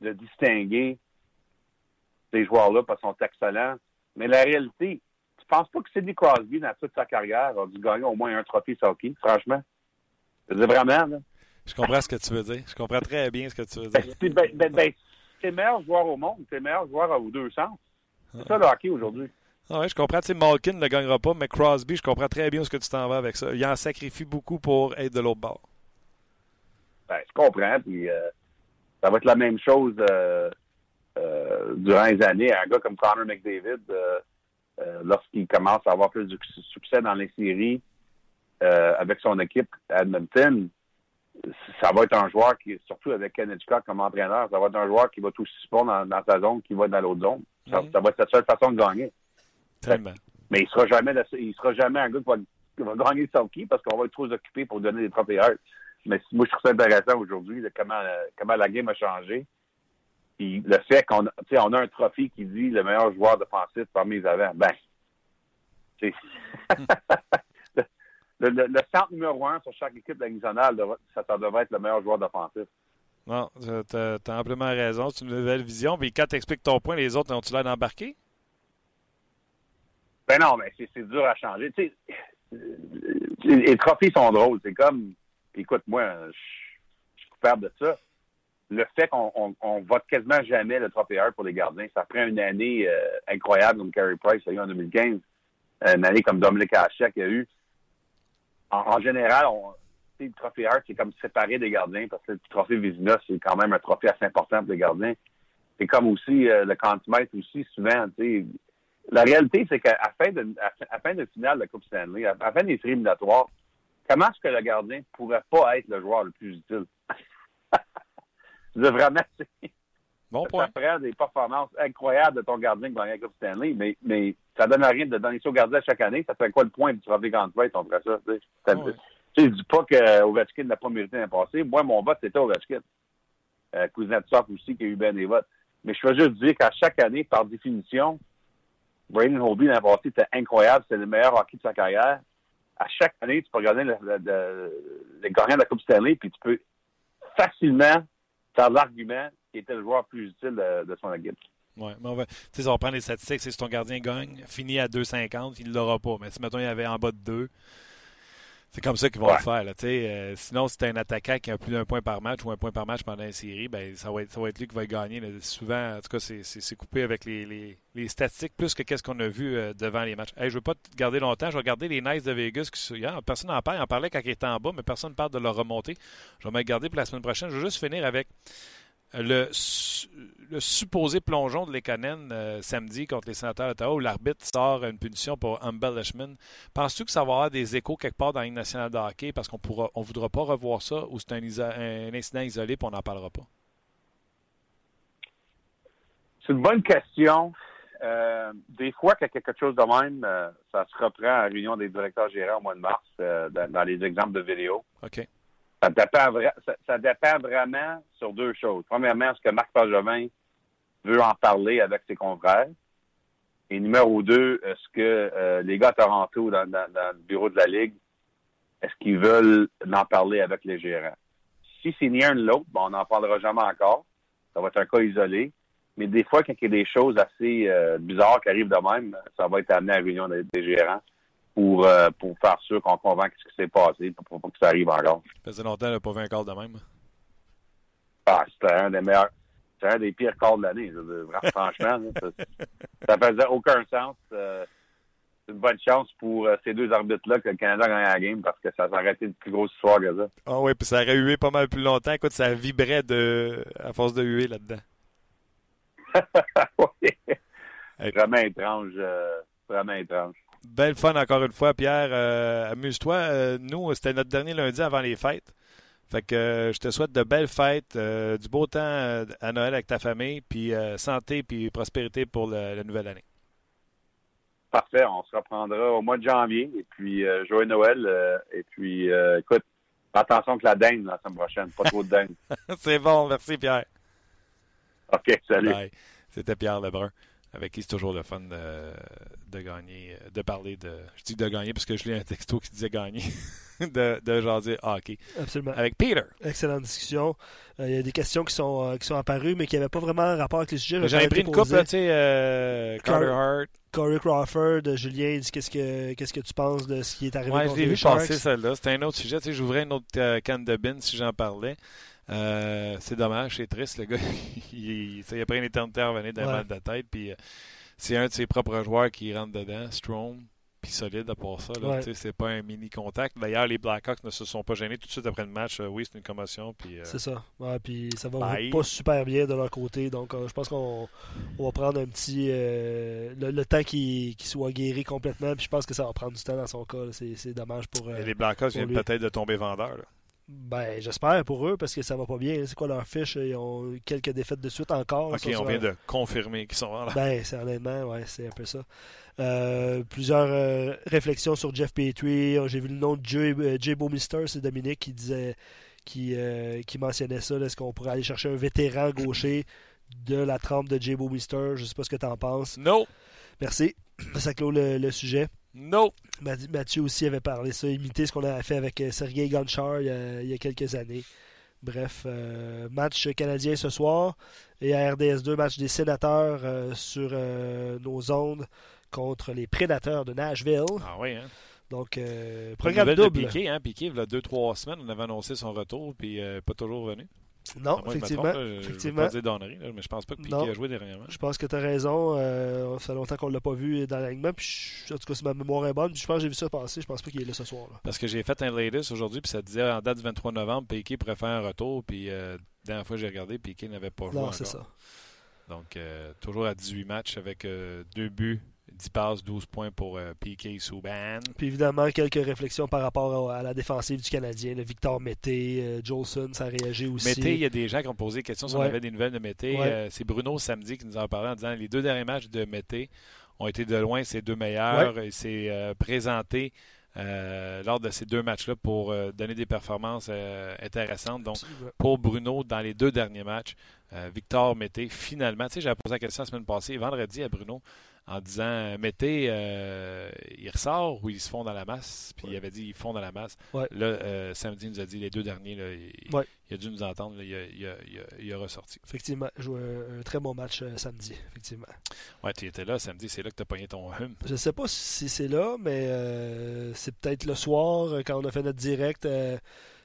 de distinguer ces joueurs-là parce qu'ils sont excellents. Mais la réalité, tu penses pas que Sidney Crosby, dans toute sa carrière, a dû gagner au moins un trophée hockey, franchement? Je veux vraiment, là. Je comprends ce que tu veux dire. Je comprends très bien ce que tu veux dire. Ben, ben, ben, ben c'est le meilleur joueur au monde. Le meilleur joueur vous deux sens. C'est ça le hockey aujourd'hui. Ah ouais, je comprends. Tu sais, Malkin ne le gagnera pas, mais Crosby, je comprends très bien ce que tu t'en vas avec ça. Il en sacrifie beaucoup pour être de l'autre bord. Ben, je comprends. Puis, euh, ça va être la même chose euh, durant les années, un gars comme Connor McDavid, euh, euh, lorsqu'il commence à avoir plus de succès dans les séries avec son équipe Edmonton, ça va être un joueur qui, surtout avec Ken comme entraîneur, ça va être un joueur qui va tout bon dans, dans sa zone, qui va dans l'autre zone. Ça, va être sa seule façon de gagner. Mais il sera jamais il sera jamais un gars qui va, gagner son qui parce qu'on va être trop occupé pour donner des trophées Mais moi, je trouve ça intéressant aujourd'hui comment, comment la game a changé le fait qu'on on a un trophée qui dit le meilleur joueur défensif parmi les avants, ben, c'est. le, le, centre numéro un sur chaque équipe nationale, ça, ça devrait être le meilleur joueur défensif. Non, tu as, amplement raison. C'est une nouvelle vision. Puis quand tu expliques ton point, les autres ont-tu l'air d'embarquer? Ben non, mais c'est dur à changer. Les, trophées sont drôles. C'est comme, écoute, moi, je suis coupable de ça le fait qu'on on, vote quasiment jamais le trophée pour les gardiens, ça prend une année euh, incroyable comme Carey Price a eu en 2015, une année comme Dominic Hachek a eu. En, général, on, le trophée Hart, c'est comme séparé des gardiens parce que le trophée Vizina, c'est quand même un trophée assez important pour les gardiens. C'est comme aussi euh, le cantimètre aussi, souvent, La réalité, c'est qu'à fin de, à, finale de la Coupe Stanley, à, la fin des séries éliminatoires, comment est-ce que le gardien pourrait pas être le joueur le plus utile? Vraiment, bon point. ça prend des performances incroyables de ton gardien qui gagne la Coupe Stanley, mais, mais ça donne rien de donner ça au gardien chaque année. Ça fait quoi le point du trophée Grand on ferait ça? Tu sais, je dis pas que Ovechkin n'a pas mérité l'an passé. Moi, mon vote, c'était Ovechkin. Euh, Kuznetsov aussi, qui a eu bien des votes. Mais je veux juste dire qu'à chaque année, par définition, Brandon Holby l'an passé était incroyable. C'était le meilleur hockey de sa carrière. À chaque année, tu peux regarder les gagnants de la Coupe Stanley, puis tu peux facilement faire l'argument qui était le joueur plus utile de, son équipe. Oui, mais on va, on va les statistiques. Si ton gardien gagne, finit à 2,50, il ne l'aura pas. Mais si, mettons, il avait en bas de 2, C'est comme ça qu'ils vont le faire. Là, euh, sinon, si tu un attaquant qui a plus d'un point par match ou un point par match pendant une série, ben, ça, va être, ça va être lui qui va gagner. Souvent, en tout cas, c'est coupé avec les, les, statistiques plus que qu'est-ce qu'on a vu euh, devant les matchs. Hey, je ne veux pas te garder longtemps. Je vais regarder les Knights de Vegas. Qui, personne n'en parle. On en parlait quand ils étaient en bas, mais personne ne parle de leur remontée. Je vais me garder pour la semaine prochaine. Je veux juste finir avec le, le supposé plongeon de Lekanen euh, samedi contre les sénateurs d'Ottawa où l'arbitre sort une punition pour embellishment. Penses-tu que ça va avoir des échos quelque part dans la Ligue nationale de hockey? Parce qu'on ne on voudra pas revoir ça ou c'est un, incident isolé et on n'en parlera pas? C'est une bonne question. Euh, des fois, qu'il y a quelque chose de même, euh, ça se reprend à la réunion des directeurs gérants au mois de mars dans, dans, les exemples de vidéo. OK. Ça dépend, ça, dépend vraiment sur deux choses. Premièrement, est-ce que Marc Pagevin veut en parler avec ses confrères? Et numéro deux, est-ce que euh, les gars à Toronto, dans, le bureau de la Ligue, est-ce qu'ils veulent en parler avec les gérants? Si c'est ni un ni l'autre, bon, on n'en parlera jamais encore. Ça va être un cas isolé. Mais des fois, quand il y a des choses assez euh, bizarres qui arrivent de même, ça va être amené à la réunion des gérants pour, euh, pour faire sûr qu'on convainque ce qui s'est passé pour, pour, que ça arrive encore. Ça faisait longtemps qu'il n'a pas vu un corps de même. Ah, c'était un des meilleurs. C'était un des pires corps de l'année. Franchement, ça, ne faisait aucun sens. Euh, c'est une bonne chance pour euh, ces deux arbitres-là que le Canada gagne la game parce que ça aurait été une plus grosse histoire que ça. Ah oui, puis ça aurait hué pas mal plus longtemps. Écoute, ça vibrait de à force de huer là-dedans. oui. Vraiment étrange. vraiment étrange. Belle fun encore une fois, Pierre. Euh, amuse-toi. Euh, nous, c'était notre dernier lundi avant les fêtes. Fait que euh, je te souhaite de belles fêtes, du beau temps à Noël avec ta famille, puis santé puis prospérité pour la nouvelle année. Parfait. On se reprendra au mois de janvier. Et puis, joyeux Noël. et puis, écoute, attention que la dinde la semaine prochaine. Pas trop de dinde. C'est bon. Merci, Pierre. OK. Salut. C'était Pierre Lebrun avec qui c'est toujours le fun de, gagner, de parler de. Je dis de gagner parce que je lis un texto qui disait gagner, de, de jaser hockey. Absolument. Avec Peter. Excellente discussion. Euh, il y a des questions qui sont, euh, qui sont apparues, mais qui n'avaient pas vraiment rapport avec les sujets. J'en ai pris une coupe, tu sais, euh, Carter Hart. Corey Crawford, Julien dit qu'est-ce que qu'est-ce que tu penses de ce qui est arrivé ouais, je l'ai vu passer celle-là. C'était un autre sujet. Tu sais, j'ouvrais une autre canne de bin si j'en parlais. Euh, c'est dommage, c'est triste. Le gars, il, il, a pris une éternité à revenir d'un mal de tête. Puis c'est un de ses propres joueurs qui rentre dedans, Strom. Puis solide à part ça. C'est pas un mini contact. D'ailleurs, les Blackhawks ne se sont pas gênés tout de suite après le match. Euh, oui, c'est une commotion. Euh, C'est ça. puis ça va pas super bien de leur côté. Donc, je pense qu'on va prendre un petit. le, temps qu'il soit guéri complètement. Puis je pense que ça va prendre du temps dans son cas. C'est dommage pour. Et les Blackhawks viennent peut-être de tomber vendeurs. Ben, j'espère pour eux parce que ça va pas bien. C'est quoi leur fiche? Ils ont quelques défaites de suite encore. Ok, on vient de confirmer qu'ils sont là. Ben, c'est honnêtement, ouais, c'est un peu ça. Euh, plusieurs euh, réflexions sur Jeff Petrie. J'ai vu le nom de Jay, euh, Jay Mister, c'est Dominique qui disait, qui, qui mentionnait ça. Est-ce qu'on pourrait aller chercher un vétéran gaucher de la trempe de Jay Mister? Je sais pas ce que tu en penses. Non. Merci. Ça clôt le sujet. Non. Mathieu aussi avait parlé ça, imiter ce qu'on avait fait avec euh, Sergei Gonchar il y a, quelques années. Bref, euh, match canadien ce soir et à RDS2, match des sénateurs euh, sur nos ondes contre les prédateurs de Nashville. Ah oui, hein? Donc, programme double. De Piqué, hein? Piqué, il y a deux, trois semaines, on avait annoncé son retour, puis pas toujours venu. Non, effectivement. Je effectivement. Je pas dire mais je pense pas que Piquet a joué dernièrement. Je pense que tu as raison. Euh, ça fait longtemps qu'on ne l'a pas vu dans l'alignement. Puis en tout cas, si ma mémoire est bonne, je pense que j'ai vu ça passer. Je pense pas qu'il est là ce soir. Là. Parce que j'ai fait un latest aujourd'hui, puis ça disait en date du 23 novembre, Piquet pourrait faire un retour. Puis euh, la dernière fois que j'ai regardé, Piquet n'avait pas joué. Non, c'est ça. Donc, euh, toujours à 18 matchs avec deux buts 10 passes, 12 points pour euh, PK Souban. Puis évidemment, quelques réflexions par rapport à, la défensive du Canadien. Le Victor Mété, euh, Jolson, ça a réagi aussi. Mété, il y a des gens qui ont posé des questions si on avait des nouvelles de Mété. Euh, c'est Bruno samedi qui nous en a parlé en disant les deux derniers matchs de Mété ont été de loin ses deux meilleurs. Il s'est présenté lors de ces deux matchs-là pour donner des performances intéressantes. Donc, pour Bruno, dans les deux derniers matchs, Victor Mété, finalement, tu sais, j'avais posé la question la semaine passée, vendredi à Bruno, en disant mettez, il ressort ou ils se font dans la masse. Puis il avait dit ils font dans la masse. Là, samedi, il nous a dit les deux derniers, là, il, a dû nous entendre, il, a, il, a, ressorti. Effectivement, joué un, un, très bon match samedi, effectivement. Ouais, tu étais là samedi, c'est là que tu as pogné ton hum. Je sais pas si c'est là, mais c'est peut-être le soir quand on a fait notre direct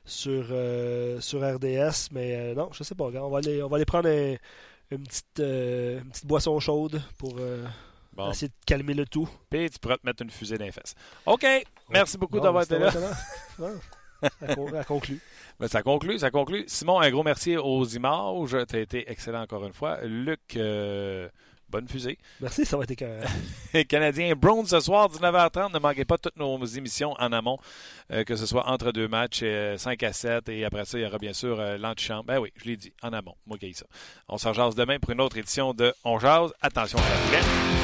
sur, euh, sur RDS. Mais euh, non, je sais pas. On va aller, on va aller prendre une, petite, euh, une petite boisson chaude pour essayer de calmer le tout. Puis tu pourras te mettre une fusée dans les fesses. OK. Merci beaucoup d'avoir été là. ça conclut. Ben, ça conclut, ça conclut. Simon, un gros merci aux images. Tu as été excellent encore une fois. Luc, bonne fusée. Merci, ça va être carré. Canadien Brown ce soir, 19h30. Ne manquez pas toutes nos émissions en amont, euh, que ce soit entre deux matchs, 5 euh, à 7. Et après ça, il y aura bien sûr euh, l'antichambre. Ben oui, je l'ai dit, en amont. Moi qui ça. On se rejase demain pour une autre édition de On Jase. Attention à la